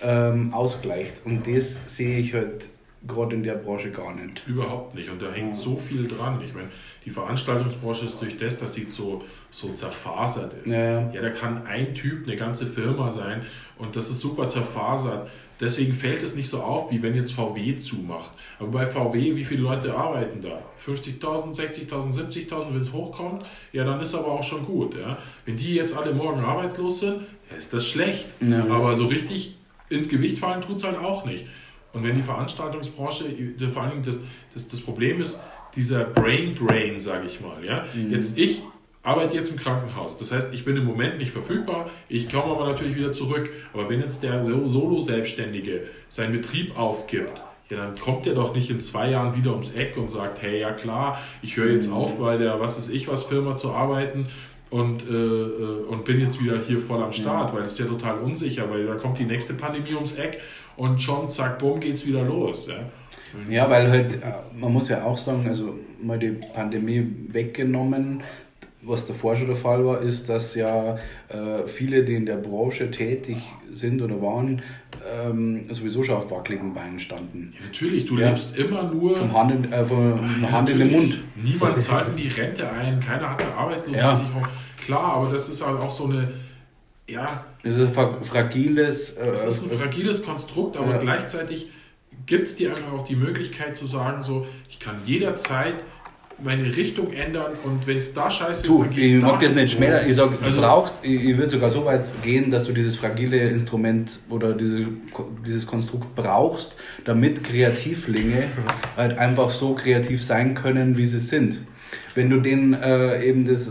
ähm, ausgleicht. Und das sehe ich halt gerade in der Branche gar nicht. Überhaupt nicht. Und da hängt so viel dran. Ich meine, die Veranstaltungsbranche ist durch das, dass sie so, so zerfasert ist. Ja. ja, da kann ein Typ eine ganze Firma sein und das ist super zerfasert. Deswegen fällt es nicht so auf, wie wenn jetzt VW zumacht. Aber bei VW, wie viele Leute arbeiten da? 50.000, 60.000, 70.000, wenn es hochkommt? Ja, dann ist aber auch schon gut. Ja? Wenn die jetzt alle morgen arbeitslos sind, ist das schlecht. Ja. Aber so richtig ins Gewicht fallen tut es halt auch nicht. Und wenn die Veranstaltungsbranche, vor allem das, das, das Problem ist, dieser Brain Drain, sage ich mal. Ja? Mhm. Jetzt ich arbeite jetzt im Krankenhaus. Das heißt, ich bin im Moment nicht verfügbar. Ich komme aber natürlich wieder zurück. Aber wenn jetzt der Solo-Selbstständige seinen Betrieb aufgibt, ja, dann kommt er doch nicht in zwei Jahren wieder ums Eck und sagt, hey, ja klar, ich höre jetzt mhm. auf bei der, was ist ich was Firma zu arbeiten und, äh, äh, und bin jetzt wieder hier voll am Start, weil es ist ja total unsicher, weil da kommt die nächste Pandemie ums Eck und schon zack, bumm, geht's wieder los. Ja, Ja, weil halt, äh, man muss ja auch sagen, also mal die Pandemie weggenommen, was davor schon der Fall war, ist, dass ja äh, viele, die in der Branche tätig sind oder waren, ähm, sowieso schon auf wackeligen Beinen standen. Ja, natürlich, du Ja. lebst immer nur Vom Hand in, äh, vom Ja, Hand in den. Mund. Niemand zahlt in die Rente ein, keiner hat eine Arbeitslosenversicherung. Klar, aber das ist halt auch so eine, ja, Es ist ein fra- fragiles. Äh, es ist ein fragiles Konstrukt, aber Ja. gleichzeitig gibt es dir einfach auch die Möglichkeit zu sagen, so, ich kann jederzeit meine Richtung ändern und wenn es da scheiße Du, ist, dann gehe ich mag das nicht schmälern. Ich sag, du Also- brauchst, ich, ich würde sogar so weit gehen, dass du dieses fragile Instrument oder diese, dieses Konstrukt brauchst, damit Kreativlinge *laughs* halt einfach so kreativ sein können, wie sie sind. Wenn du denen äh, eben das,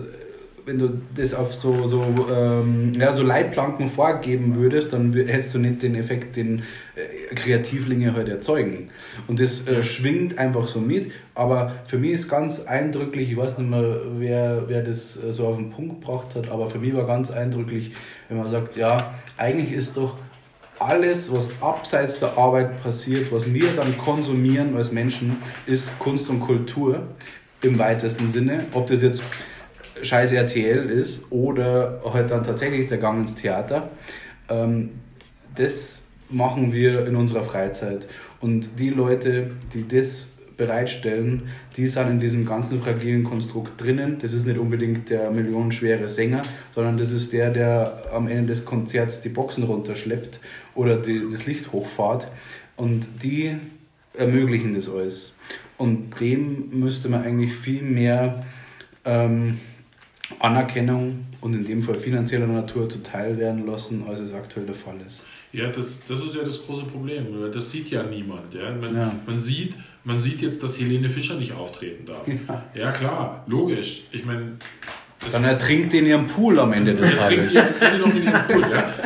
wenn du das auf so, so, ähm, ja, so Leitplanken vorgeben würdest, dann hättest du nicht den Effekt, den äh, Kreativlinge halt erzeugen. Und das äh, schwingt einfach so mit. Aber für mich ist ganz eindrücklich, ich weiß nicht mehr, wer, wer das äh, so auf den Punkt gebracht hat, aber für mich war ganz eindrücklich, wenn man sagt, ja, eigentlich ist doch alles, was abseits der Arbeit passiert, was wir dann konsumieren als Menschen, ist Kunst und Kultur im weitesten Sinne. Ob das jetzt scheiß RTL ist oder halt dann tatsächlich der Gang ins Theater. Ähm, das machen wir in unserer Freizeit. Und die Leute, die das bereitstellen, die sind in diesem ganzen fragilen Konstrukt drinnen. Das ist nicht unbedingt der millionenschwere Sänger, sondern das ist der, der am Ende des Konzerts die Boxen runterschleppt oder die, das Licht hochfahrt. Und die ermöglichen das alles. Und dem müsste man eigentlich viel mehr ähm, Anerkennung und in dem Fall finanzieller Natur zuteil werden lassen, als es aktuell der Fall ist. Ja, das, das ist ja das große Problem, weil das sieht ja niemand. Ja? Man, Ja. man, sieht, man sieht jetzt, dass Helene Fischer nicht auftreten darf. Ja, klar, logisch. Ich meine, Dann ertrinkt in ihrem Pool am Ende des Tages. ihr, trinkt ihr noch in ihrem Pool, ja? *laughs*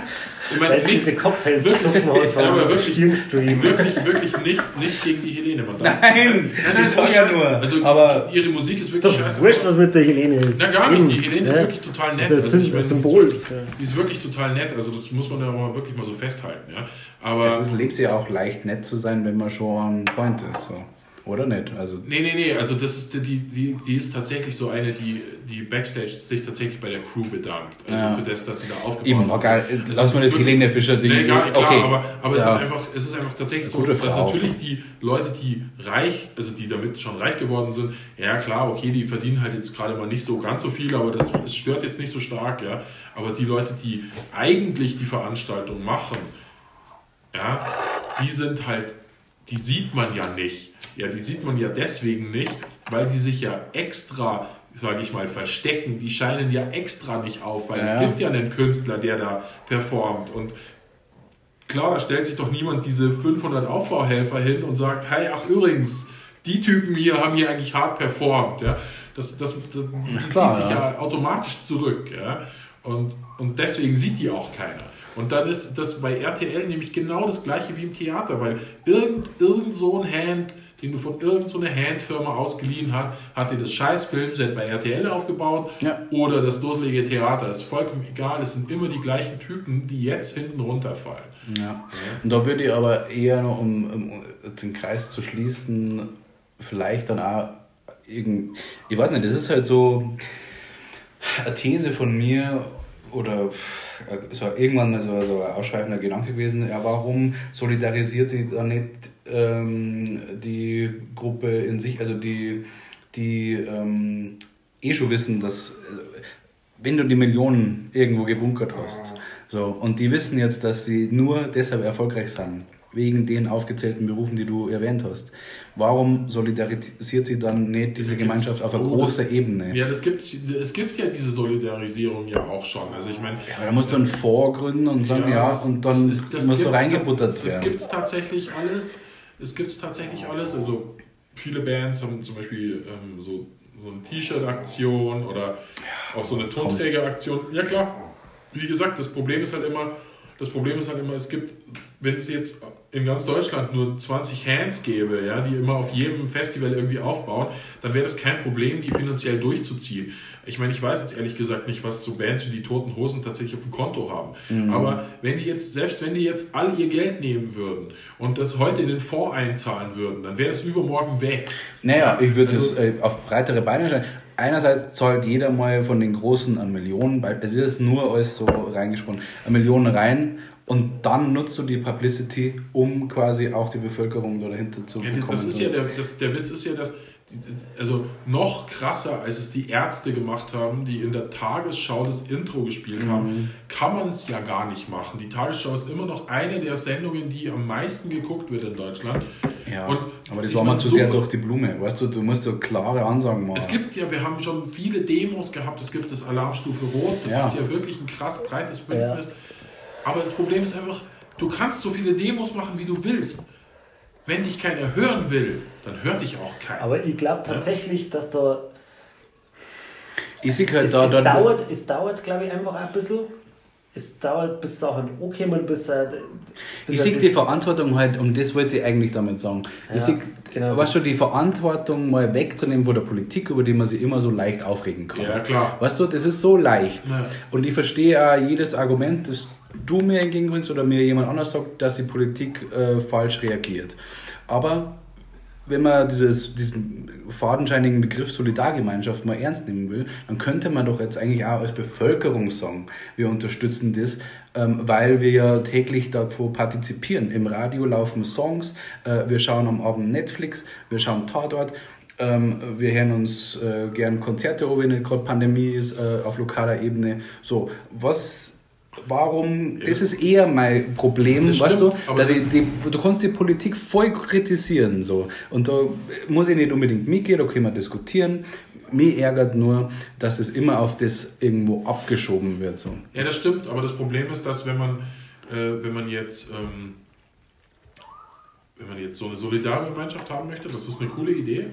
Ich meine, Weil sie nichts, diese Cocktails wirklich- Ja, aber wirklich- wirklich, wirklich nichts, nichts gegen die Helene. Man darf- Nein, ich sag ja nur, Also, aber- ihre Musik ist Ist wirklich scheiße. wurscht, was mit der Helene ist. Na, gar nicht. Die Helene ist Ja. wirklich total nett. Das ist ein Also, ich Sym- meine, Symbol. Die ist, die ist wirklich total nett. Also, das muss man ja mal wirklich mal so festhalten. Ja? Aber. Es ist, lebt sich auch leicht nett zu sein, wenn man schon an Point ist. So. Oder nicht? Also, Nee, nee, nee, also das ist die, die, die ist tatsächlich so eine, die, die Backstage sich tatsächlich bei der Crew bedankt. Also Ja. für das, dass sie da aufgebaut eben, hat. geil. Das Lass mal das Helene Fischer-Ding. Nee, gar, klar, okay. aber, aber Ja. es, ist einfach, es ist einfach tatsächlich so, dass Frau. natürlich die Leute, die reich, also die damit schon reich geworden sind, ja klar, okay, die verdienen halt jetzt gerade mal nicht so ganz so viel, aber das, das stört jetzt nicht so stark, ja. Aber die Leute, die eigentlich die Veranstaltung machen, ja, die sind halt, die sieht man ja nicht. Ja, die sieht man ja deswegen nicht, weil die sich ja extra, sage ich mal, verstecken. Die scheinen ja extra nicht auf, weil Ja. es gibt ja einen Künstler, der da performt und klar, da stellt sich doch niemand diese 500 Aufbauhelfer hin und sagt, hey, ach übrigens, die Typen hier haben hier eigentlich hart performt. Ja? Das, das, das, die klar, zieht sich ja. ja automatisch zurück. Ja? Und, und deswegen sieht die auch keiner. Und dann ist das bei RTL nämlich genau das gleiche wie im Theater, weil irgend, irgend so ein Hand, den du von irgendeiner so Handfirma ausgeliehen hast, hat dir das scheiß Filmset bei RTL aufgebaut Ja. oder das dusselige Theater. Ist vollkommen egal, es sind immer die gleichen Typen, die jetzt hinten runterfallen. Ja. Und da würde ich aber eher noch, um, um den Kreis zu schließen, vielleicht dann auch irgend, ich weiß nicht, das ist halt so eine These von mir oder so irgendwann mal so, so ein ausschweifender Gedanke gewesen, ja, warum solidarisiert sich da nicht ähm, die Gruppe in sich, also die, die ähm, eh schon wissen, dass äh, wenn du die Millionen irgendwo gebunkert hast, so, und die wissen jetzt, dass sie nur deshalb erfolgreich sind, wegen den aufgezählten Berufen, die du erwähnt hast. Warum solidarisiert sie dann nicht diese Gemeinschaft auf einer Oh, großen Ebene? Ja, das gibt, es gibt ja diese Solidarisierung ja auch schon. Also ich meine, Ja, da musst du einen Fonds gründen und sagen, ja, das- und dann das ist- das musst du gibt's reingebuttert tats- Das werden. gibt es tatsächlich alles. Es gibt tatsächlich alles. Also viele Bands haben zum Beispiel ähm, so, so eine T-Shirt-Aktion oder auch so eine Tonträger-Aktion. Ja klar. Wie gesagt, das Problem ist halt immer, Das Problem ist halt immer, es gibt, wenn es jetzt in ganz Deutschland nur 20 Hands gäbe, ja, die immer auf jedem Festival irgendwie aufbauen, dann wäre das kein Problem, die finanziell durchzuziehen. Ich meine, ich weiß jetzt ehrlich gesagt nicht, was so Bands wie die Toten Hosen tatsächlich auf dem Konto haben. Mhm. Aber wenn die jetzt, selbst wenn die jetzt all ihr Geld nehmen würden und das heute in den Fonds einzahlen würden, dann wäre das übermorgen weg. Naja, ich würde Also- das äh, auf breitere Beine stellen. Einerseits zahlt jeder mal von den Großen an Millionen, weil es ist nur alles so reingesponnen, eine Million rein und dann nutzt du die Publicity, um quasi auch die Bevölkerung da dahinter zu Ja, bekommen. das ist ja der, das, der Witz ist ja, dass also noch krasser, als es die Ärzte gemacht haben, die in der Tagesschau das Intro gespielt Mhm. haben, kann man es ja gar nicht machen. Die Tagesschau ist immer noch eine der Sendungen, die am meisten geguckt wird in Deutschland. ja, Und aber das war mal zu so- sehr durch die Blume. Weißt du, du musst so klare Ansagen machen. Es gibt ja, wir haben schon viele Demos gehabt, es gibt das Alarmstufe Rot, das Ja. ist ja wirklich ein krass breites Bündnis. Aber das Problem ist einfach, du kannst so viele Demos machen, wie du willst. Wenn dich keiner hören will, dann hört dich auch keiner. Aber ich glaube tatsächlich, dass da. ich sehe halt Es, da, es, da, dauert, es dauert, glaube ich, einfach ein bisschen. Es dauert, bis Sachen ankommen, bis er. bis Ich sehe die Verantwortung halt, und das wollte ich eigentlich damit sagen. Ich Ja, sehe, genau. weißt du, die Verantwortung mal wegzunehmen von der Politik, über die man sich immer so leicht aufregen kann. Ja, klar. Weißt du, das ist so leicht. Ja. Und ich verstehe auch jedes Argument, das du mir entgegenbringst oder mir jemand anders sagt, dass die Politik äh, falsch reagiert. Aber wenn man dieses, diesen fadenscheinigen Begriff Solidargemeinschaft mal ernst nehmen will, dann könnte man doch jetzt eigentlich auch als Bevölkerung sagen, wir unterstützen das, ähm, weil wir ja täglich davor partizipieren. Im Radio laufen Songs, äh, wir schauen am Abend Netflix, wir schauen Tatort, ähm, wir hören uns äh, gern Konzerte, an, wenn nicht gerade Pandemie ist, äh, auf lokaler Ebene. So, was Warum, das ist eher mein Problem, Das weißt stimmt, du, dass das- die, du kannst die Politik voll kritisieren so und da muss ich nicht unbedingt mitgehen, da können wir diskutieren. Mir ärgert nur, dass es immer auf das irgendwo abgeschoben wird so. Ja, das stimmt, aber das Problem ist, dass wenn man, äh, wenn man jetzt, ähm, wenn man jetzt so eine Solidargemeinschaft haben möchte, das ist eine coole Idee.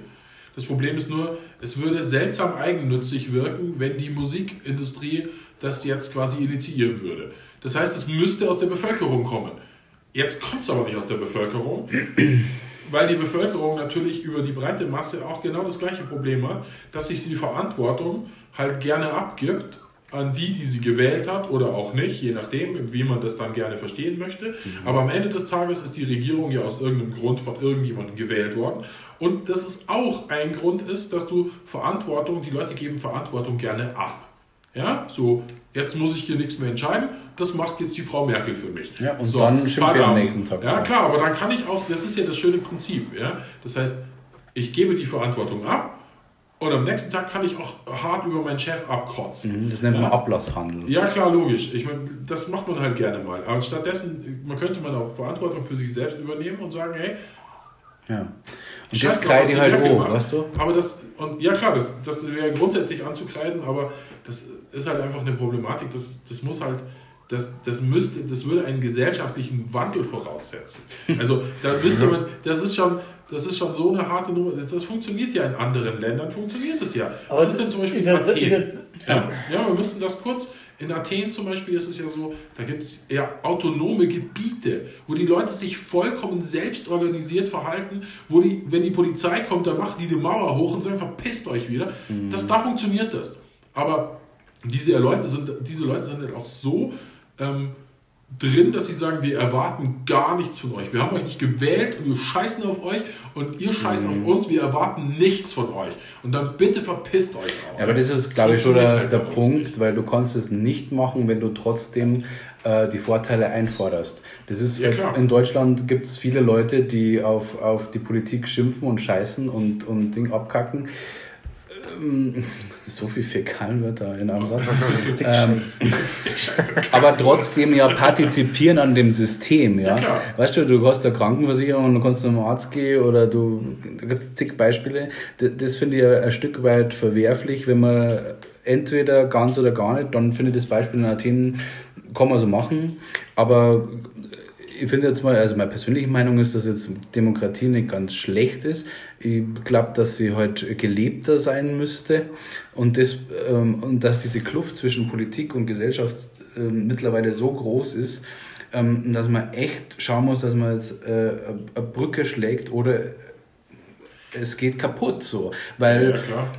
Das Problem ist nur, es würde seltsam eigennützig wirken, wenn die Musikindustrie das jetzt quasi initiieren würde. Das heißt, es müsste aus der Bevölkerung kommen. Jetzt kommt es aber nicht aus der Bevölkerung, *clears throat* weil die Bevölkerung natürlich über die breite Masse auch genau das gleiche Problem hat, dass sich die Verantwortung halt gerne abgibt an die, die sie gewählt hat oder auch nicht, je nachdem, wie man das dann gerne verstehen möchte. Aber am Ende des Tages ist die Regierung ja aus irgendeinem Grund von irgendjemandem gewählt worden. Und das ist auch ein Grund ist, dass du Verantwortung, die Leute geben Verantwortung gerne ab. Ja, so, jetzt muss ich hier nichts mehr entscheiden, das macht jetzt die Frau Merkel für mich. Ja, und so, dann schimpft ihr am nächsten Tag Ja, klar, aber dann kann ich auch, das ist ja das schöne Prinzip. Ja? Das heißt, ich gebe die Verantwortung ab und am nächsten Tag kann ich auch hart über meinen Chef abkotzen. Das nennt man Ja. Ablasshandel. Ja, klar, logisch. Ich meine, das macht man halt gerne mal. Aber stattdessen, man könnte man auch Verantwortung für sich selbst übernehmen und sagen, hey, Ja. Und Scheiß das drauf, kreide was ich die halt macht. weißt du? Aber das, und ja klar, das, das wäre grundsätzlich anzukreiden, aber das ist halt einfach eine Problematik. Das, das muss halt, das, das müsste, das würde einen gesellschaftlichen Wandel voraussetzen. *laughs* Also da müsste man, das ist schon, das ist schon so eine harte Nummer. Das, das funktioniert ja in anderen Ländern, funktioniert das ja. Aber Was ist denn zum Beispiel ist jetzt- Ja, ja, wir müssen das kurz. In Athen zum Beispiel ist es ja so, da gibt es ja autonome Gebiete, wo die Leute sich vollkommen selbst organisiert verhalten, wo die, wenn die Polizei kommt, dann machen die die Mauer hoch und sagen, verpisst euch wieder. Das, da funktioniert das. Aber diese Leute sind, diese Leute sind halt auch so ähm, drin, dass sie sagen, wir erwarten gar nichts von euch. Wir haben euch nicht gewählt und wir scheißen auf euch und ihr scheißt auf uns, wir erwarten nichts von euch. Und dann bitte verpisst euch auch. Ja, aber das ist, glaube ich, schon der, halt der Punkt, nicht. weil du kannst es nicht machen, wenn du trotzdem äh, die Vorteile einforderst. Das ist Ja, klar. in Deutschland gibt es viele Leute, die auf, auf die Politik schimpfen und scheißen und, und Ding abkacken. Ähm, so viel Fäkalwörter in einem Satz. *laughs* ähm, *laughs* aber trotzdem ja partizipieren an dem System, ja. Ja, weißt du, du hast eine Krankenversicherung und du kannst zum Arzt gehen oder du, da gibt es zig Beispiele. Das, das finde ich ein Stück weit verwerflich, wenn man entweder ganz oder gar nicht, dann finde ich das Beispiel in Athen, kann man so machen, aber ich finde jetzt mal, also meine persönliche Meinung ist, dass jetzt Demokratie nicht ganz schlecht ist. Ich glaube, dass sie halt gelebter sein müsste und, das, ähm, und dass diese Kluft zwischen Politik und Gesellschaft ähm, mittlerweile so groß ist, ähm, dass man echt schauen muss, dass man jetzt äh, eine Brücke schlägt oder es geht kaputt so. Weil Ja, klar.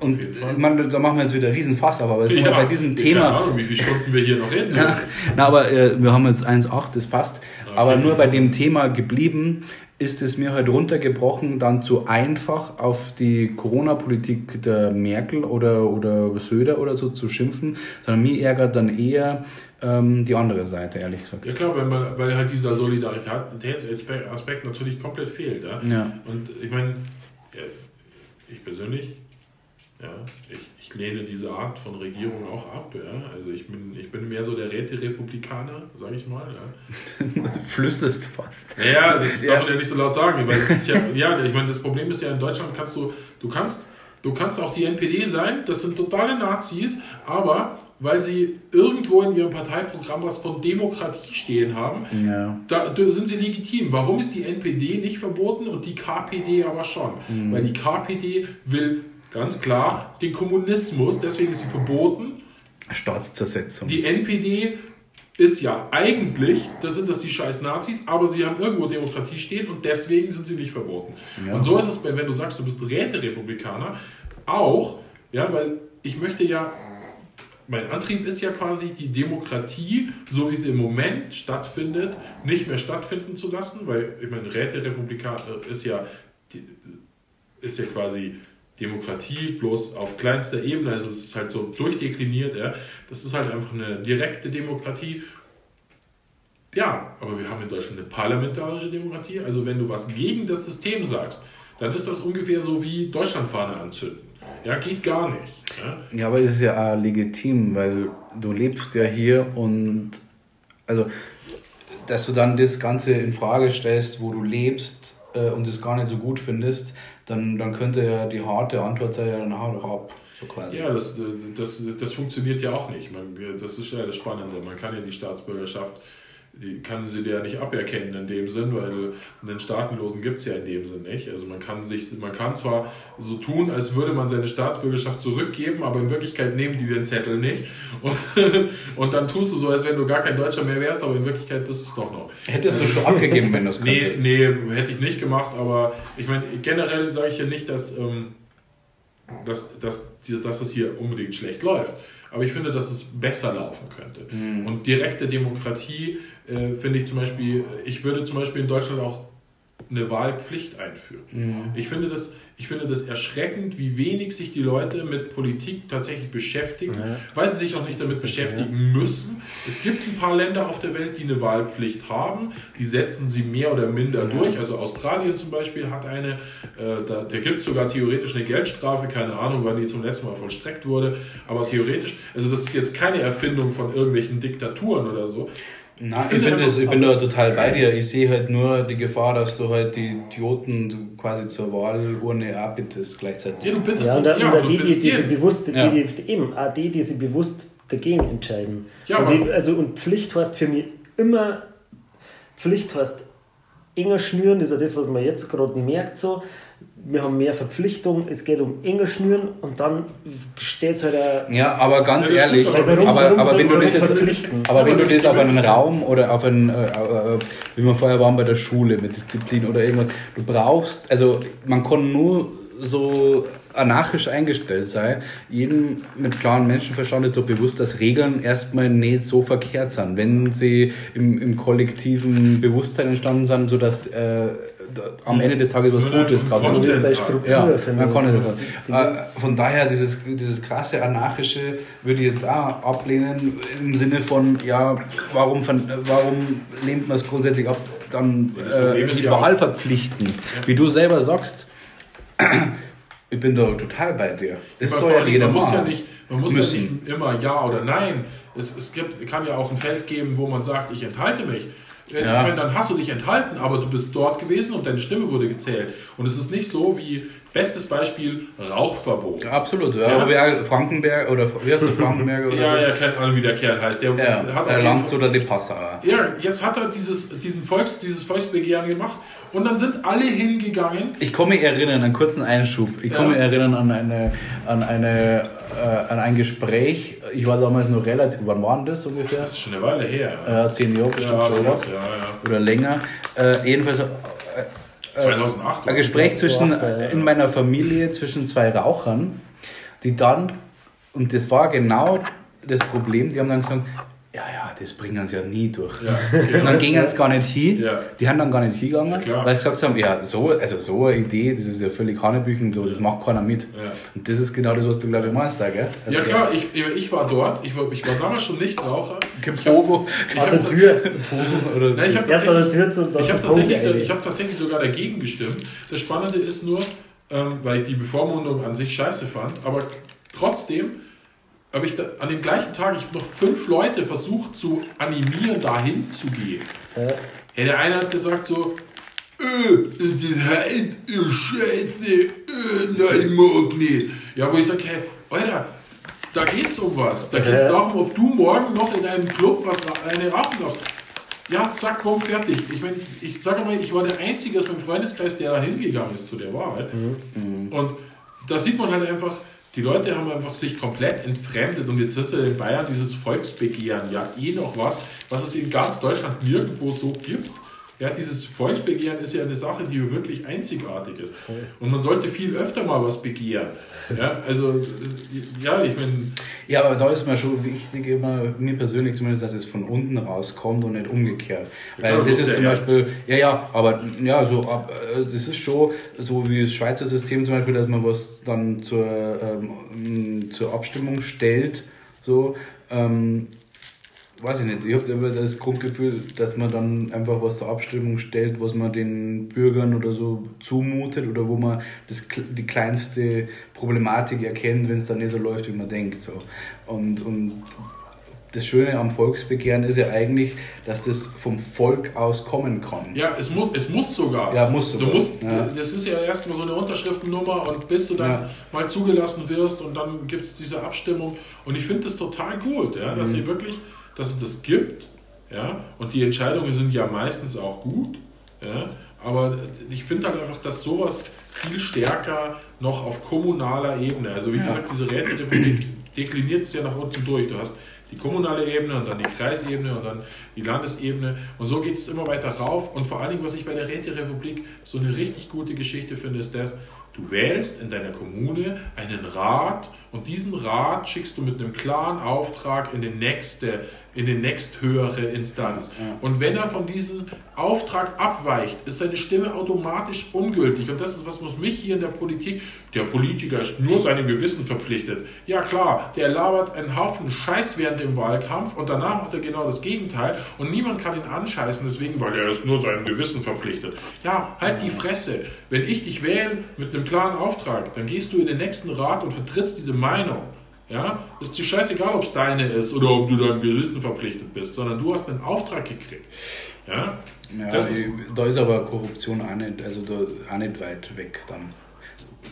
und man, da machen wir jetzt wieder einen riesen Fass auf, aber Ja, bei diesem keine Thema. Ahnung, wie viele Stunden wir hier noch reden. Ja, *laughs* na, aber äh, wir haben jetzt 1,8, das passt. Aber nur bei dem Thema geblieben ist es mir halt runtergebrochen, dann zu einfach auf die Corona-Politik der Merkel oder, oder Söder oder so zu schimpfen, sondern mir ärgert dann eher ähm, die andere Seite, ehrlich gesagt. Ja klar, weil, man, weil halt dieser Solidaritätsaspekt Aspekt natürlich komplett fehlt. Ja? Ja. Und ich meine, ja, ich persönlich, ja, ich lehne diese Art von Regierung auch ab. Ja? Also ich bin, ich bin mehr so der Räterepublikaner, sage ich mal. Ja? Du *laughs* flüsterst fast. Naja, das Ja. darf man ja nicht so laut sagen, weil das ist ja, ja, ich meine, das Problem ist ja, in Deutschland kannst du, du kannst, du kannst auch die NPD sein, das sind totale Nazis, aber weil sie irgendwo in ihrem Parteiprogramm was von Demokratie stehen haben, Ja. da, da sind sie legitim. Warum ist die NPD nicht verboten und die KPD aber schon? Weil die KPD will ganz klar den Kommunismus, deswegen ist sie verboten. Staatszersetzung. Die NPD ist ja eigentlich, das sind das die scheiß Nazis, aber sie haben irgendwo Demokratie stehen und deswegen sind sie nicht verboten. Ja. Und so ist es, wenn wenn du sagst, du bist Räterepublikaner, auch, ja, weil ich möchte ja, mein Antrieb ist ja quasi die Demokratie, so wie sie im Moment stattfindet, nicht mehr stattfinden zu lassen, weil ich meine, Räterepublikaner ist ja, ist ja quasi Demokratie bloß auf kleinster Ebene, also es ist halt so durchdekliniert, ja. das ist halt einfach eine direkte Demokratie. Ja, aber wir haben in Deutschland eine parlamentarische Demokratie, also wenn du was gegen das System sagst, dann ist das ungefähr so wie Deutschlandfahne anzünden. Ja, geht gar nicht. Ja. Ja, aber ist ja auch legitim, weil du lebst ja hier und also, dass du dann das Ganze in Frage stellst, wo du lebst äh, und es gar nicht so gut findest, dann, dann könnte ja die harte Antwort sein, ja, dann hau doch ab. So quasi. Ja, das, das, das funktioniert ja auch nicht. Man, das ist ja das Spannende. Man kann ja die Staatsbürgerschaft, die kann sie dir ja nicht aberkennen in dem Sinn, weil einen Staatenlosen gibt es ja in dem Sinn nicht. Also man kann sich, man kann zwar so tun, als würde man seine Staatsbürgerschaft zurückgeben, aber in Wirklichkeit nehmen die den Zettel nicht. Und, *laughs* und dann tust du so, als wenn du gar kein Deutscher mehr wärst, aber in Wirklichkeit bist du es doch noch. Hättest du schon abgegeben, wenn du es Nee, könntest. nee, hätte ich nicht gemacht, aber ich meine, generell sage ich ja nicht, dass, ähm, dass, dass, dass es hier unbedingt schlecht läuft. Aber ich finde, dass es besser laufen könnte. Und direkte Demokratie äh, finde ich zum Beispiel, ich würde zum Beispiel in Deutschland auch eine Wahlpflicht einführen. Ich, finde das, ich finde das erschreckend, wie wenig sich die Leute mit Politik tatsächlich beschäftigen, weil sie sich auch nicht damit beschäftigen müssen. Es gibt ein paar Länder auf der Welt, die eine Wahlpflicht haben, die setzen sie mehr oder minder durch. Also Australien zum Beispiel hat eine, äh, da, da gibt es sogar theoretisch eine Geldstrafe, keine Ahnung, wann die zum letzten Mal vollstreckt wurde, aber theoretisch, also das ist jetzt keine Erfindung von irgendwelchen Diktaturen oder so. Nein, ich, finde finde das, ich bin da total bei dir. Ich sehe halt nur die Gefahr, dass du halt die Idioten quasi zur Wahlurne abbittest gleichzeitig. Ja, du bittest Ja, und dann, ja, und dann die, die, bittest die, sie jeden. bewusst, Ja. die, die, eben, auch die, die sie bewusst dagegen entscheiden. Ja, und, die, also, und Pflicht heißt für mich immer, Pflicht heißt enger schnüren, das ist ja das, was man jetzt gerade merkt so. Wir haben mehr Verpflichtung, es geht um enger schnüren und dann stellt es halt ein, Ja, aber ganz Ja, ehrlich, aber warum- aber, warum aber wenn du das jetzt, aber wenn du das auf einen Raum oder auf einen, äh, äh, wie wir vorher waren bei der Schule mit Disziplin oder irgendwas, du brauchst, also man kann nur so anarchisch eingestellt sein. Jedem mit klarem Menschenverstand ist doch bewusst, dass Regeln erstmal nicht so verkehrt sind, wenn sie im, im kollektiven Bewusstsein entstanden sind, sodass äh, am Ende des Tages was Gutes draus entsteht. bei halt. Struktur, Ja, man kann es. Äh, Von daher, dieses, dieses krasse Anarchische würde ich jetzt auch ablehnen, im Sinne von, ja, warum, warum lehnt man es grundsätzlich ab, dann äh, die ja verpflichten? Wie du selber sagst, *clears throat* ich bin da total bei dir. Das Aber soll ja jeder man muss ja nicht, man muss Müssen. ja nicht immer Ja oder Nein. Es, es gibt, kann ja auch ein Feld geben, wo man sagt, ich enthalte mich. Äh, Ja. Meine, dann hast du dich enthalten, aber du bist dort gewesen und deine Stimme wurde gezählt. Und es ist nicht so wie, bestes Beispiel, Rauchverbot. Absolut, ja. Ja. Aber wer Frankenberg oder wie heißt der Frankenberg oder *laughs* Ja, so? ja, keine Ahnung, wie der Kerl heißt. Der Ja, hat der Lanz oder die Passauer. Ja, jetzt hat er dieses, diesen Volks, dieses Volksbegehren gemacht und dann sind alle hingegangen. Ich komme erinnern, einen kurzen Einschub. Ich Ja. komme mich erinnern an eine, an eine an ein Gespräch. Ich war damals noch relativ, wann war das ungefähr? Das ist schon eine Weile her. Äh, zehn Jahre bestimmt, ja, oder? sowas, ja, ja. Oder länger. Äh, jedenfalls äh, 2008. ein Gespräch zwischen, Ja, ja. in meiner Familie zwischen zwei Rauchern, die dann, und das war genau das Problem, die haben dann gesagt, ja, ja, das bringen sie ja nie durch. Ja, *laughs* Und genau. dann gingen sie gar nicht hin, Ja. die haben dann gar nicht hingegangen, Ja, weil sie gesagt haben, ja, so, also so eine Idee, das ist ja völlig Hanebüchen, so, das macht keiner mit. Ja. Und das ist genau das, was du, glaube ich, meinst, da, gell? Also, Ja klar, ich, ich war dort, ich war, ich war damals schon Nichtraucher. Gepogo. Ich An hab der Tür. Oder Nein, ich habe tatsächlich, Tür zum ich hab tatsächlich, ich hab tatsächlich sogar dagegen gestimmt. Das Spannende ist nur, ähm, weil ich die Bevormundung an sich scheiße fand, aber trotzdem habe ich da, an dem gleichen Tag ich hab noch fünf Leute versucht zu animieren, dahin zu gehen. Ja. Ja, der eine hat gesagt so, äh, die Heid ist scheiße, äh, nein, mag nicht. Ja, wo ich sage, hey, Alter, da geht's um was. Da geht's Ja. darum, ob du morgen noch in einem Club was eine rauchen darfst. Ja, zack, bumm, fertig. Ich meine, ich sage mal, ich war der Einzige aus meinem Freundeskreis, der da hingegangen ist zu der Wahl. Und da sieht man halt einfach, die Leute haben einfach sich komplett entfremdet und jetzt sitzt in Bayern dieses Volksbegehren, ja eh noch was, was es in ganz Deutschland nirgendwo so gibt. Ja, dieses Volksbegehren ist ja eine Sache, die wirklich einzigartig ist. Und man sollte viel öfter mal was begehren. Ja, also, ja, ich meine, Ja, aber da ist mir schon wichtig, immer, mir persönlich zumindest, dass es von unten rauskommt und nicht umgekehrt. Ja, klar, das ist zum erst- Beispiel, ja, ja, aber ja, so, ab, äh, das ist schon so wie das Schweizer System zum Beispiel, dass man was dann zur, ähm, zur Abstimmung stellt, so, ähm, weiß ich nicht, ich habe immer das Grundgefühl, dass man dann einfach was zur Abstimmung stellt, was man den Bürgern oder so zumutet oder wo man das, die kleinste Problematik erkennt, wenn es dann nicht so läuft, wie man denkt. So. Und, und das Schöne am Volksbegehren ist ja eigentlich, dass das vom Volk aus kommen kann. ja, es muss, es muss sogar. Ja, muss Du sogar, musst, ja. das ist ja erstmal so eine Unterschriftennummer und bis du dann Ja. mal zugelassen wirst und dann gibt es diese Abstimmung. Und ich finde das total gut, ja, Mhm. dass sie wirklich, dass es das gibt. Ja, und die Entscheidungen sind ja meistens auch gut. Ja, aber ich finde halt einfach, dass sowas viel stärker noch auf kommunaler Ebene, also wie Ja. gesagt, diese Räterepublik dekliniert es ja nach unten durch. Du hast die kommunale Ebene und dann die Kreisebene und dann die Landesebene und so geht es immer weiter rauf. Und vor allen Dingen, was ich bei der Räterepublik so eine richtig gute Geschichte finde, ist das, du wählst in deiner Kommune einen Rat und diesen Rat schickst du mit einem klaren Auftrag in die nächste, in die nächsthöhere Instanz. Und wenn er von diesem Auftrag abweicht, ist seine Stimme automatisch ungültig. Und das ist was, was mich hier in der Politik, der Politiker ist nur seinem Gewissen verpflichtet. Ja klar, der labert einen Haufen Scheiß während dem Wahlkampf und danach macht er genau das Gegenteil und niemand kann ihn anscheißen deswegen, weil er ist nur seinem Gewissen verpflichtet. Ja, halt die Fresse. Wenn ich dich wähle mit einem klaren Auftrag, dann gehst du in den nächsten Rat und vertrittst diese Meinung. Ja, ist dir scheißegal, ob es deine ist oder ob du deinem Gewissen verpflichtet bist, sondern du hast einen Auftrag gekriegt. Ja, Ja, Das ist- da ist aber Korruption auch nicht, also da auch nicht weit weg dann.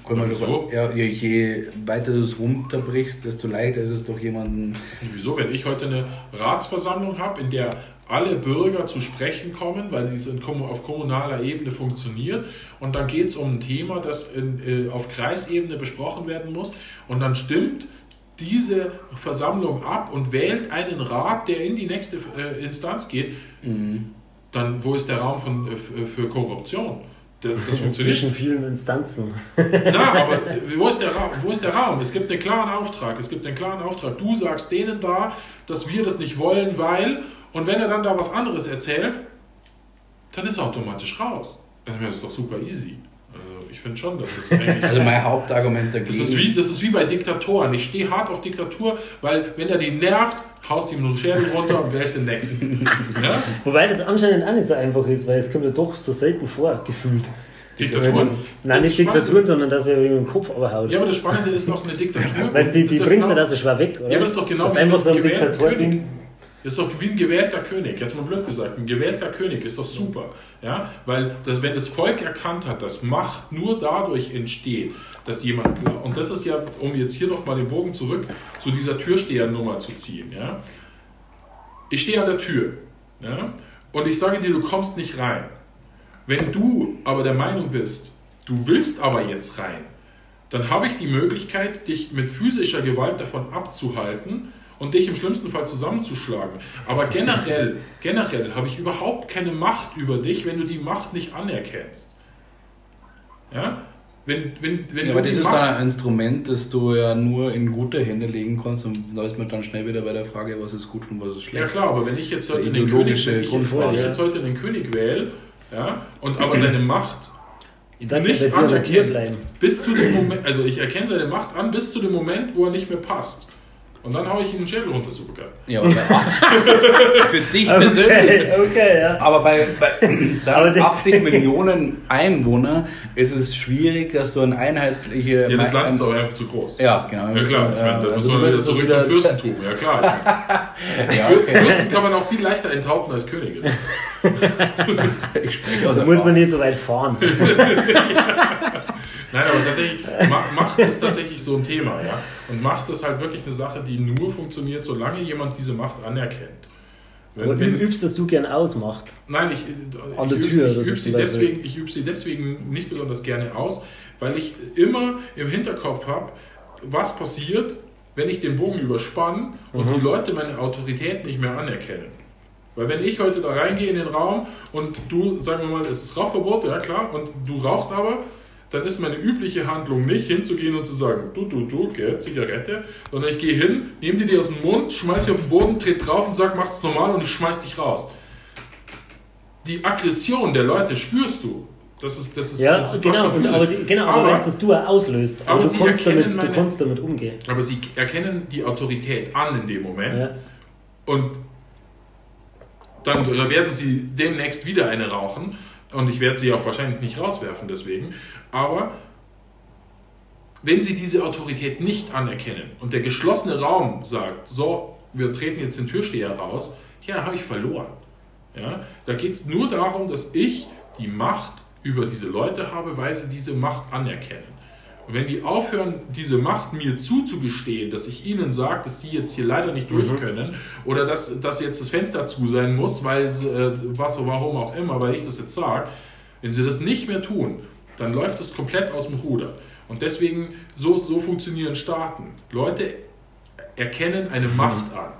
Kann man Ja, je, weiter du es runterbrichst, desto leichter ist es doch jemanden. Wieso, wenn ich heute eine Ratsversammlung habe, in der alle Bürger zu sprechen kommen, weil die sind auf kommunaler Ebene funktioniert und dann geht es um ein Thema, das in, äh, auf Kreisebene besprochen werden muss und dann stimmt diese Versammlung ab und wählt einen Rat, der in die nächste äh, Instanz geht, dann wo ist der Raum von, äh, äh, für Korruption? Das, das *laughs* funktioniert Zwischen vielen Instanzen. na, aber *laughs* wo ist, der Raum? wo ist der Raum? Es gibt einen klaren Auftrag. Es gibt einen klaren Auftrag. Du sagst denen da, dass wir das nicht wollen, weil. Und wenn er dann da was anderes erzählt, dann ist er automatisch raus. Also, das ist doch super easy. Also, ich finde schon, dass das *laughs* eigentlich. Also mein Hauptargument dagegen. Das ist, wie, das ist wie bei Diktatoren. Ich stehe hart auf Diktatur, weil wenn er die nervt, haust ihm einen Schädel runter und wählst den nächsten. *laughs* Ja? Wobei das anscheinend auch nicht so einfach ist, weil es kommt ja doch so selten vor, gefühlt. Diktaturen. Nein, Das nicht Spannende- Diktaturen, sondern dass wir mit dem Kopf überhaut. Ja, aber das Spannende ist doch eine *laughs* Diktatur. Weißt du, die, die ist bringst du genau- da so schwer weg, oder? Ja, aber das ist doch genau wie du einfach ein so ein gewählter Diktatording. Das ist doch wie ein gewählter König, jetzt mal blöd gesagt, ein gewählter König ist doch super, ja, weil das, wenn das Volk erkannt hat, dass Macht nur dadurch entsteht, dass jemand, und das ist ja, um jetzt hier nochmal den Bogen zurück zu dieser Türstehernummer zu ziehen, ja, ich stehe an der Tür, ja, und ich sage dir, du kommst nicht rein. Wenn du aber der Meinung bist, du willst aber jetzt rein, dann habe ich die Möglichkeit, dich mit physischer Gewalt davon abzuhalten und dich im schlimmsten Fall zusammenzuschlagen. Aber generell, generell habe ich überhaupt keine Macht über dich, wenn du die Macht nicht anerkennst. Ja? Wenn, wenn, wenn Ja, du aber das ist dann ein Instrument, das du ja nur in gute Hände legen kannst und da ist man dann schnell wieder bei der Frage, was ist gut und was ist Ja schlecht. klar, aber wenn ich jetzt heute den König, wenn ich, jetzt, wenn Grundfrage, ich ja. jetzt heute den König wähle, ja, und aber seine Macht nicht ja anerkennen, bleiben. bis zu dem Moment, also ich erkenne seine Macht an, bis zu dem Moment, wo er nicht mehr passt. Und dann haue ich ihm den Schädel runter, super geil. Ja, aber bei acht- für dich persönlich. Okay, okay, ja. Aber bei, bei *laughs* Aber die- 82 Millionen Einwohner ist es schwierig, dass du eine einheitliche. Ja, das Land ein- ist aber einfach zu groß. Ja, genau. Ja klar, ich meine, da muss also man du wieder wieder- zum *laughs* Fürstentum, ja klar. Ja, okay. Fürsten kann man auch viel leichter enthaupten als Könige. *laughs* Ich spreche aus Da muss man nicht so weit fahren. Nein, aber tatsächlich, Ma- Macht ist tatsächlich so ein Thema, ja. Und Macht ist halt wirklich eine Sache, die nur funktioniert, solange jemand diese Macht anerkennt. Wenn, du wenn, übst, dass du gern ausmacht. nein, ich, ich, übe, Tür ich, oder so übe sie deswegen, ich übe sie deswegen nicht besonders gerne aus, weil ich immer im Hinterkopf habe, was passiert, wenn ich den Bogen überspanne und Mhm. die Leute meine Autorität nicht mehr anerkennen. Weil wenn ich heute da reingehe in den Raum und du, sagen wir mal, es ist Rauchverbot, ja klar, und du rauchst aber, dann ist meine übliche Handlung nicht hinzugehen und zu sagen, du, du, du, gell, Zigarette, sondern ich gehe hin, nehme dir die aus dem Mund, schmeiß sie auf den Boden, tritt drauf und sag, mach's normal und ich schmeiß dich raus. Die Aggression der Leute spürst du. Das ist, das ist, Ja, das ist genau. Und, aber die, genau, aber, aber, weißt, dass du auslöst. Aber, aber du, kannst damit, erkennen du meine- kannst damit umgehen. aber sie erkennen die Autorität an in dem Moment. Ja. Und dann werden sie demnächst wieder eine rauchen. Und ich werde sie auch wahrscheinlich nicht rauswerfen deswegen. Aber wenn sie diese Autorität nicht anerkennen und der geschlossene Raum sagt, so, wir treten jetzt den Türsteher raus, ja, dann habe ich verloren. Ja? Da geht es nur darum, dass ich die Macht über diese Leute habe, weil sie diese Macht anerkennen. Und wenn die aufhören, diese Macht mir zuzugestehen, dass ich ihnen sage, dass die jetzt hier leider nicht durch können oder dass, dass jetzt das Fenster zu sein muss, weil äh, was, warum auch immer, weil ich das jetzt sage, wenn sie das nicht mehr tun, dann läuft es komplett aus dem Ruder. Und deswegen, so, so funktionieren Staaten. Leute erkennen eine Macht an.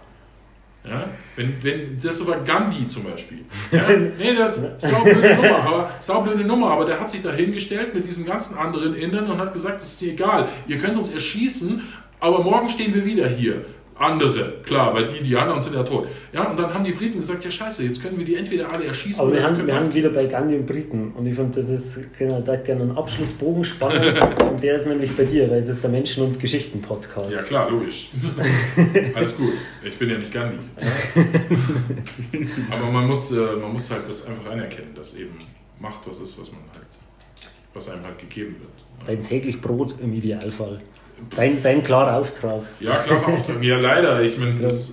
Ja? Wenn, wenn, das war Gandhi zum Beispiel. *laughs* Ja? Nee, das ist saublöde Nummer, aber, saublöde Nummer, aber der hat sich da hingestellt mit diesen ganzen anderen Indern und hat gesagt, es ist egal, ihr könnt uns erschießen, aber morgen stehen wir wieder hier. Andere, klar, weil die, die anderen sind ja tot. Ja, und dann haben die Briten gesagt, ja scheiße, jetzt können wir die entweder alle erschießen Aber wir oder haben, wir haben wieder bei Gandhi und Briten. Und ich finde, das ist genau, da gerne einen Abschlussbogen spannen. *laughs* und der ist nämlich bei dir, weil es ist der Menschen- und Geschichten-Podcast. Ja klar, logisch. *laughs* Alles gut. Ich bin ja nicht Gandhi. Aber man muss, äh, man muss halt das einfach anerkennen, dass eben Macht was ist, was man halt, was einem halt gegeben wird. Dein täglich Brot im Idealfall. Dein, dein klarer Auftrag. Ja, klar, Auftrag. Ja, leider. Ich meine, das,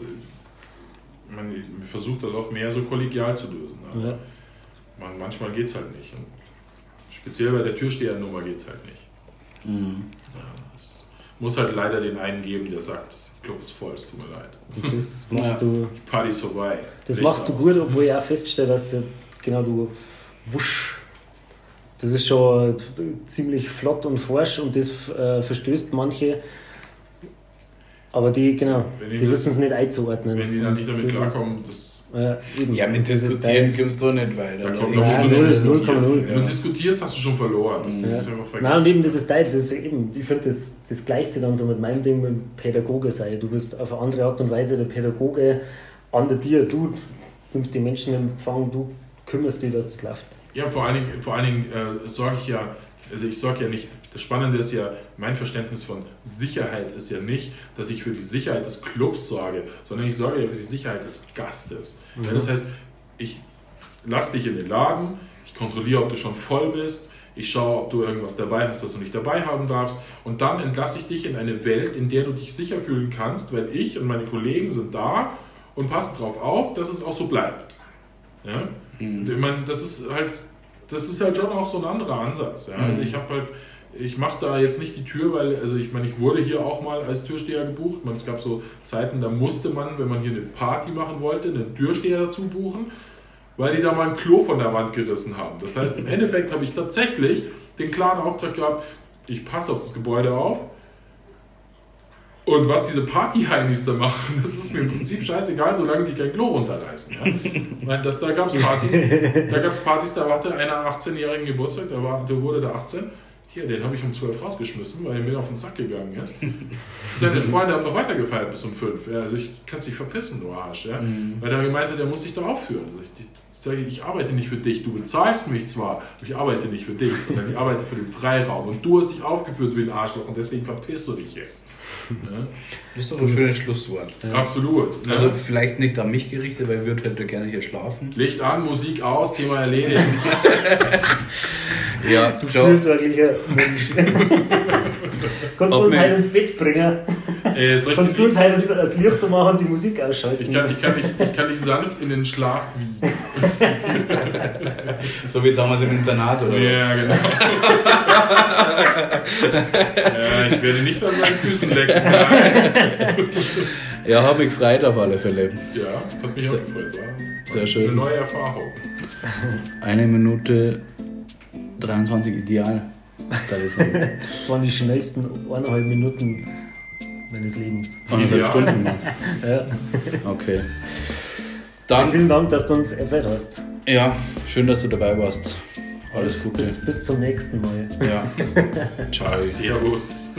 ich meine, ich versuche das auch mehr so kollegial zu lösen. Aber Ja. man, manchmal geht es halt nicht. Und speziell bei der Türstehernummer geht es halt nicht. Mhm. Ja, es muss halt leider den einen geben, der sagt, der Club ist voll, es tut mir leid. Und das machst Ja. du, Die Party ist vorbei. das Licht machst du aus. gut, obwohl ich auch feststelle, dass genau du wusch. Das ist schon ziemlich flott und forsch und das äh, verstößt manche. Aber die, genau, die die das- wissen es nicht einzuordnen. Wenn die dann nicht damit Das ist- klarkommen, das, Ja, eben. Ja, mit Das ist Diskutieren dein- kommst du nicht weiter. da oder? kommt Ja, noch Ja, so null- nicht null null. Wenn du diskutierst, hast du schon verloren. Das, Ja. das ist einfach Nein, und eben dieses Teil, das ist eben, ich finde, das, das gleicht sich dann so mit meinem Ding mit Pädagoge sein. Du bist auf eine andere Art und Weise der Pädagoge an der dir. Du nimmst die Menschen in Empfang, du kümmerst dich, dass das läuft. Ja, vor allen Dingen, vor allen Dingen äh, sorge ich ja, also ich sorge ja nicht, das Spannende ist ja, mein Verständnis von Sicherheit ist ja nicht, dass ich für die Sicherheit des Clubs sorge, sondern ich sorge ja für die Sicherheit des Gastes. Ja, das heißt, ich lasse dich in den Laden, ich kontrolliere, ob du schon voll bist, ich schaue, ob du irgendwas dabei hast, was du nicht dabei haben darfst und dann entlasse ich dich in eine Welt, in der du dich sicher fühlen kannst, weil ich und meine Kollegen sind da und passen darauf auf, dass es auch so bleibt. Ja? Und Ich meine, das ist halt, das ist halt schon auch so ein anderer Ansatz. Ja? Also ich habe halt, ich mache da jetzt nicht die Tür, weil, also ich meine, ich wurde hier auch mal als Türsteher gebucht. Man, es gab so Zeiten, da musste man, wenn man hier eine Party machen wollte, einen Türsteher dazu buchen, weil die da mal ein Klo von der Wand gerissen haben. Das heißt, im Endeffekt habe ich tatsächlich den klaren Auftrag gehabt, ich passe auf das Gebäude auf. Und was diese Party-Heinis da machen, das ist mir im Prinzip scheißegal, solange die kein Klo runterreißen. Ja? Ich meine, das, da gab es Partys, da gab's Partys, da hatte einer 18-jährigen Geburtstag, der, war, der wurde da 18. Hier, den habe ich um 12 rausgeschmissen, weil er mir auf den Sack gegangen ist. Seine Freunde haben noch weitergefeiert bis um 5. Ja, also ich kann dich verpissen, du Arsch. Ja? Weil der meinte, der muss dich da aufführen. Also ich, ich sage, ich arbeite nicht für dich. Du bezahlst mich zwar, aber ich arbeite nicht für dich, sondern ich arbeite für den Freiraum. Und du hast dich aufgeführt wie ein Arschloch und deswegen verpisst du dich jetzt. *laughs* Ja? Das ist doch ein schönes Schlusswort. Absolut. ne? Also vielleicht nicht an mich gerichtet, weil Wirt hätte gerne hier schlafen. Licht an, Musik aus, Thema erledigt. *laughs* Ja, Du fürsorglicher Mensch. *laughs* Kannst du uns Ob halt ins Bett bringen? Äh, ich Kannst du uns halt das, das Licht machen und die Musik ausschalten? ich, kann, ich, kann dich, ich kann dich sanft in den Schlaf wiegen. *laughs* So wie damals im Internat oder was? Ja, genau. *laughs* ja, ich werde nicht an seinen Füßen lecken. Nein. *laughs* Ja, habe mich gefreut auf alle Fälle. Ja, hat mich auch gefreut. Sehr schön. Eine neue Erfahrung. Eine Minute 23 ideal. Das ist ein Das waren die schnellsten eineinhalb Minuten meines Lebens. anderthalb Ideal. Stunden. Ja. Okay. Dann, vielen Dank, dass du uns erzählt hast. ja, schön, dass du dabei warst. Alles Gute. Bis, bis zum nächsten Mal. Ja. *laughs* Ciao. Servus.